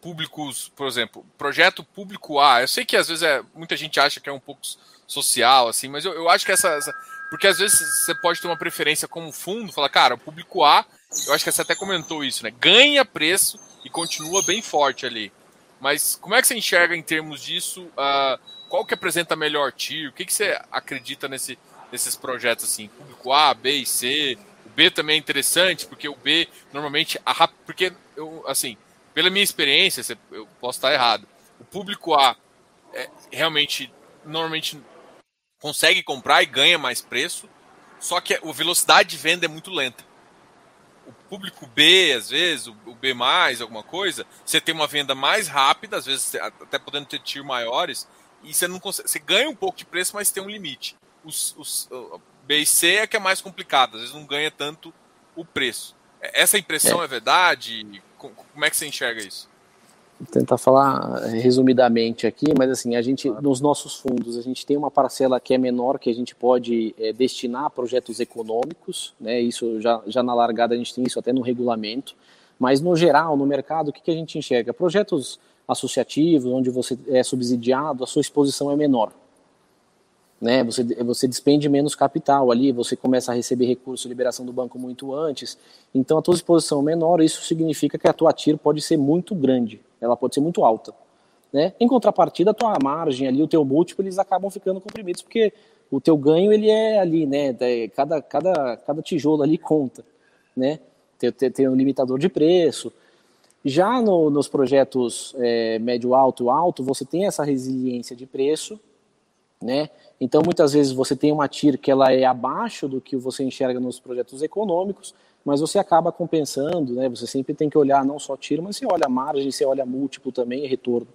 públicos, por exemplo, projeto público A, eu sei que às vezes é, muita gente acha que é um pouco social, assim, mas eu, eu acho que essa, essa porque às vezes você pode ter uma preferência como fundo, falar, cara, o público A, eu acho que você até comentou isso, né? Ganha preço e continua bem forte ali. Mas como é que você enxerga em termos disso? Uh, qual que apresenta melhor tiro? O que, que você acredita nesse, nesses projetos assim? Público A, B e C? O B também é interessante, porque o B normalmente. A, porque eu, assim, pela minha experiência, eu posso estar errado. O público A é, realmente normalmente consegue comprar e ganha mais preço, só que a velocidade de venda é muito lenta. O público B, às vezes, o B, alguma coisa, você tem uma venda mais rápida, às vezes até podendo ter tiro maiores, e você não consegue. Você ganha um pouco de preço, mas tem um limite. Os, os B e C é que é mais complicado, às vezes não ganha tanto o preço. Essa impressão é, é verdade? Como é que você enxerga isso? tentar falar eh, resumidamente aqui, mas assim, a gente, nos nossos fundos, a gente tem uma parcela que é menor que a gente pode é, destinar a projetos econômicos, né, isso já, já na largada a gente tem isso até no regulamento, mas no geral, no mercado, o que, que a gente enxerga? Projetos associativos, onde você é subsidiado, a sua exposição é menor, né? Você, você despende menos capital ali, você começa a receber recurso, liberação do banco muito antes. Então a tua exposição é menor, isso significa que a tua TIR pode ser muito grande, ela pode ser muito alta. Né? Em contrapartida, a tua margem ali, o teu múltiplo, eles acabam ficando comprimidos, porque o teu ganho ele é ali, né? Cada, cada, cada tijolo ali conta, né? Tem, tem, tem um limitador de preço. Já no, nos projetos é, médio alto alto, você tem essa resiliência de preço, né? Então, muitas vezes você tem uma TIR que ela é abaixo do que você enxerga nos projetos econômicos, mas você acaba compensando, né? Você sempre tem que olhar não só TIR, mas você olha margem, você olha múltiplo também e retorno,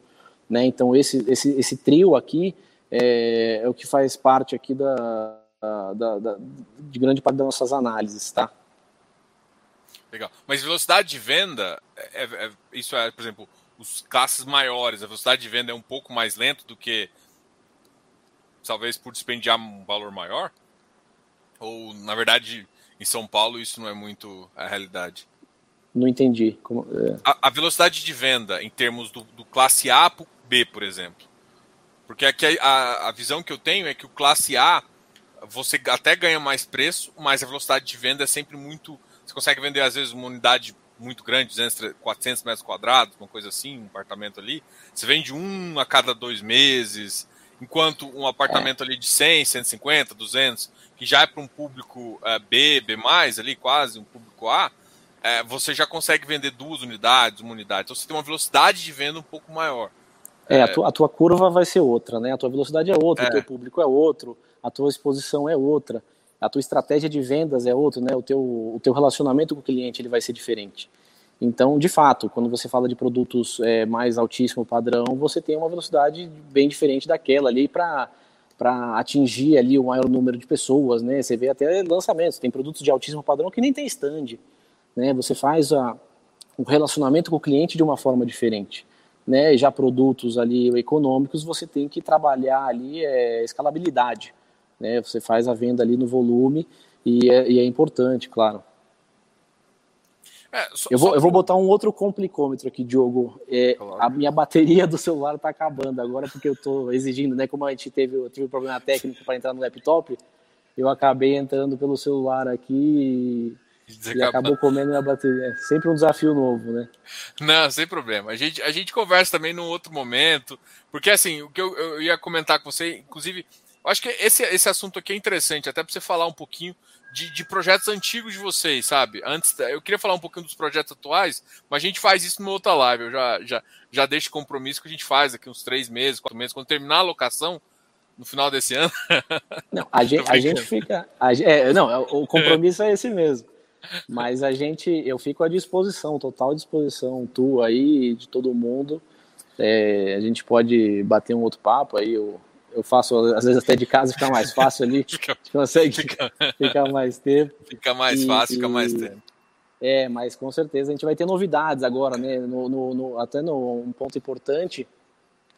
né? Então, esse, esse, esse trio aqui é, é o que faz parte aqui da, da, da, de grande parte das nossas análises, tá? Legal. Mas velocidade de venda, é, é, isso é, por exemplo, os classes maiores, a velocidade de venda é um pouco mais lento do que talvez por dispendiar um valor maior? Ou, na verdade, em São Paulo isso não é muito a realidade? Não entendi. Como, é... a, a, velocidade de venda em termos do, do classe A para B, por exemplo. Porque aqui a, a, visão que eu tenho é que o classe A você até ganha mais preço, mas a velocidade de venda é sempre muito. Você consegue vender, às vezes, uma unidade muito grande, 200, 400 metros quadrados, uma coisa assim, um apartamento ali. Você vende um a cada dois meses. Enquanto um apartamento ali de 100, 150, 200, que já é para um público é, B, B+, ali quase, um público A, é, você já consegue vender duas unidades, uma unidade. Então você tem uma velocidade de venda um pouco maior. É, a, tua, a tua curva vai ser outra, né? A tua velocidade é outra, é. o teu público é outro, a tua exposição é outra, a tua estratégia de vendas é outra, né? O teu, o teu relacionamento com o cliente ele vai ser diferente. Então, de fato, quando você fala de produtos é, mais altíssimo padrão, você tem uma velocidade bem diferente daquela ali para para atingir ali o maior número de pessoas, né? Você vê até lançamentos, tem produtos de altíssimo padrão que nem tem stand, né? Você faz a, o relacionamento com o cliente de uma forma diferente, né? Já produtos ali econômicos, você tem que trabalhar ali é, escalabilidade, né? Você faz a venda ali no volume e é, e é importante, claro. É, só, eu, vou, eu vou botar um outro complicômetro aqui, Diogo. É, a minha bateria do celular está acabando agora porque eu estou exigindo, né? Como a gente teve, eu tive um problema técnico para entrar no laptop, eu acabei entrando pelo celular aqui e, e acabou comendo minha bateria. É sempre um desafio novo, né? Não, sem problema. A gente, a gente conversa também num outro momento, porque assim, o que eu, eu ia comentar com você, inclusive, Eu acho que esse, esse assunto aqui é interessante, até para você falar um pouquinho de, de, projetos antigos de vocês, sabe? Antes, eu queria falar um pouquinho dos projetos atuais, mas a gente faz isso numa outra live. Eu já, já, já deixo compromisso que a gente faz aqui uns três meses, quatro meses, quando terminar a locação, no final desse ano. Não, a gente, a gente fica. A, é, não, é, o compromisso é esse mesmo. Mas a gente, eu fico à disposição, total disposição, tu aí, de todo mundo. É, a gente pode bater um outro papo aí, eu, eu faço, às vezes até de casa fica mais fácil ali, fica, consegue fica, ficar mais tempo. Fica mais e, fácil, fica mais tempo. É, mas com certeza a gente vai ter novidades agora, né? No, no, no, até no, um ponto importante,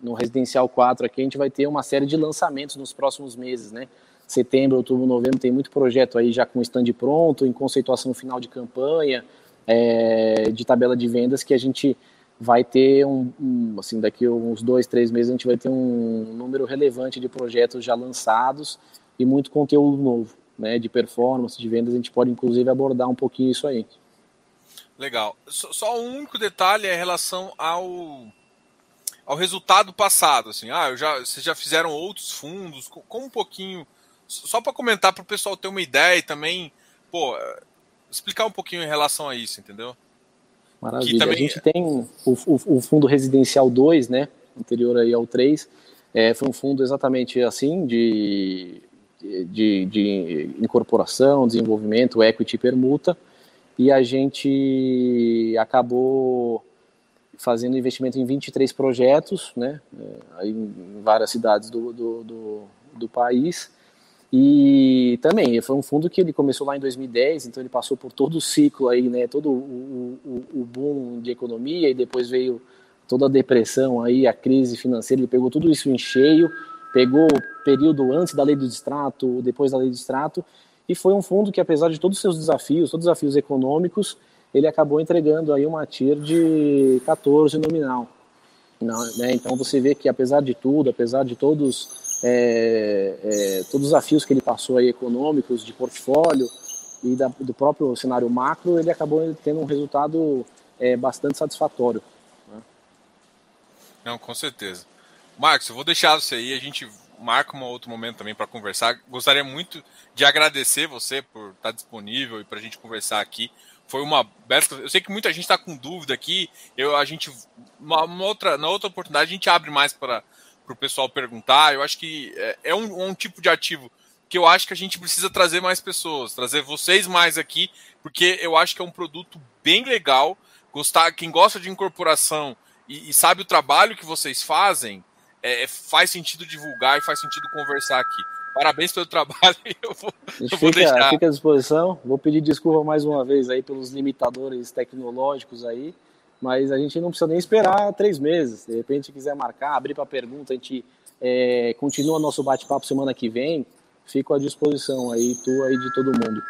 no Residencial 4 aqui, a gente vai ter uma série de lançamentos nos próximos meses, né? Setembro, outubro, novembro, tem muito projeto aí já com stand pronto, em conceituação final de campanha, é, de tabela de vendas que a gente vai ter um, um, assim daqui uns dois três meses a gente vai ter um número relevante de projetos já lançados e muito conteúdo novo né de performance de vendas. A gente pode inclusive abordar um pouquinho isso aí. Legal. Só, só um único detalhe é em relação ao ao resultado passado assim. Ah eu já vocês já fizeram outros fundos? Com um pouquinho só para comentar para o pessoal ter uma ideia e também pô explicar um pouquinho em relação a isso entendeu Maravilha. Também... A gente tem o, o, o, fundo residencial 2, né? Anterior aí ao 3. É, foi um fundo exatamente assim, de, de, de incorporação, desenvolvimento, equity permuta. E a gente acabou fazendo investimento em 23 projetos, né? É, aí em várias cidades do, do, do, do país. E também foi um fundo que ele começou lá em 2010, então ele passou por todo o ciclo aí, né, todo o, o, o boom de economia e depois veio toda a depressão aí, a crise financeira, ele pegou tudo isso em cheio, pegou o período antes da lei do distrato, depois da lei do distrato, e foi um fundo que apesar de todos os seus desafios, todos os desafios econômicos, ele acabou entregando aí uma TIR de 14 nominal. Não, né? Então você vê que apesar de tudo, apesar de todos é, é, todos os desafios que ele passou aí econômicos, de portfólio e da, do próprio cenário macro, ele acabou tendo um resultado é, bastante satisfatório. Né? Não, com certeza. Marcos, eu vou deixar você aí, a gente marca um outro momento também para conversar. Gostaria muito de agradecer você por estar disponível e para a gente conversar aqui. Foi uma Eu sei que muita gente está com dúvida aqui. Eu, a gente, uma, uma outra, na outra oportunidade, a gente abre mais para para o pessoal perguntar. Eu acho que é, é um, um, tipo de ativo que eu acho que a gente precisa trazer mais pessoas, trazer vocês mais aqui, porque eu acho que é um produto bem legal. Gostar, quem gosta de incorporação e, e sabe o trabalho que vocês fazem, é, é faz sentido divulgar e faz sentido conversar aqui. Parabéns pelo trabalho. Eu vou, eu vou deixar. fica à disposição. Vou pedir desculpa mais uma vez aí pelos limitadores tecnológicos aí mas a gente não precisa nem esperar três meses. De repente, quiser marcar, abrir para pergunta, a gente é, continua nosso bate-papo semana que vem. Fico à disposição aí, tu aí de todo mundo.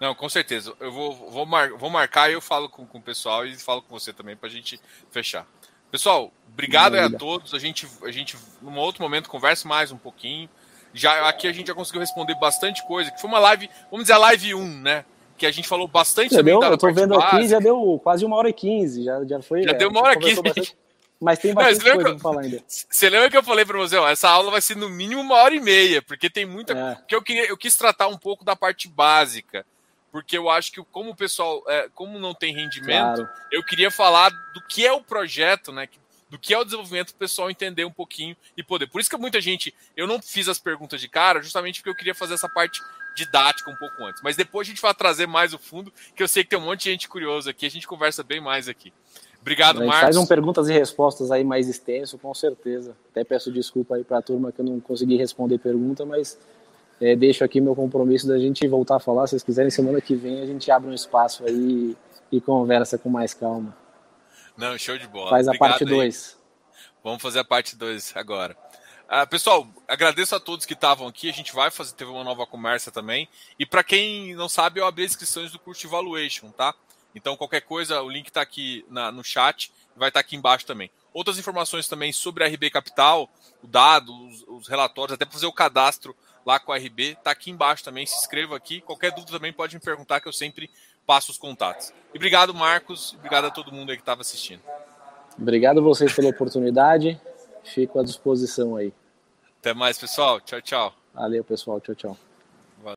Não, com certeza. Eu vou, vou, mar, vou marcar e eu falo com, com o pessoal e falo com você também para a gente fechar. Pessoal, obrigado a todos. A gente, a gente, num outro momento, conversa mais um pouquinho. Já, aqui a gente já conseguiu responder bastante coisa. Que foi uma live, vamos dizer, a live 1, né? Que a gente falou bastante já deu, Eu tô vendo básica. aqui, já deu quase uma hora e quinze. Já, já foi. Já é, deu uma hora e quinze. Mas tem bastante Não, coisa falar ainda. Você lembra que eu falei para você, ó, essa aula vai ser no mínimo uma hora e meia, porque tem muita. É. Porque eu, queria, eu quis tratar um pouco da parte básica. Porque eu acho que, como o pessoal, é, como não tem rendimento, claro. eu queria falar do que é o projeto, né? Do que é o desenvolvimento, o pessoal entender um pouquinho e poder. Por isso que muita gente. Eu não fiz as perguntas de cara, justamente porque eu queria fazer essa parte didática um pouco antes. Mas depois a gente vai trazer mais o fundo, que eu sei que tem um monte de gente curiosa aqui, a gente conversa bem mais aqui. Obrigado, Marcos. Faz um perguntas e respostas aí mais extenso, com certeza. Até peço desculpa aí para a turma que eu não consegui responder pergunta, mas é, deixo aqui meu compromisso da gente voltar a falar. Se vocês quiserem, semana que vem a gente abre um espaço aí e, conversa com mais calma. Não, show de bola. Faz Obrigado a parte 2. Vamos fazer a parte 2 agora. Uh, pessoal, agradeço a todos que estavam aqui. A gente vai fazer, teve uma nova conversa também. E para quem não sabe, eu abri inscrições do curso de Evaluation, tá? Então, qualquer coisa, o link está aqui na, no chat vai estar tá aqui embaixo também. Outras informações também sobre a RB Capital, o dado, os, os relatórios, até para fazer o cadastro lá com a RB, está aqui embaixo também. Se inscreva aqui. Qualquer dúvida também pode me perguntar, que eu sempre passo os contatos. E obrigado, Marcos. Obrigado a todo mundo aí que estava assistindo. Obrigado a vocês pela oportunidade. Fico à disposição aí. Até mais, pessoal. Tchau, tchau. Valeu, pessoal. Tchau, tchau.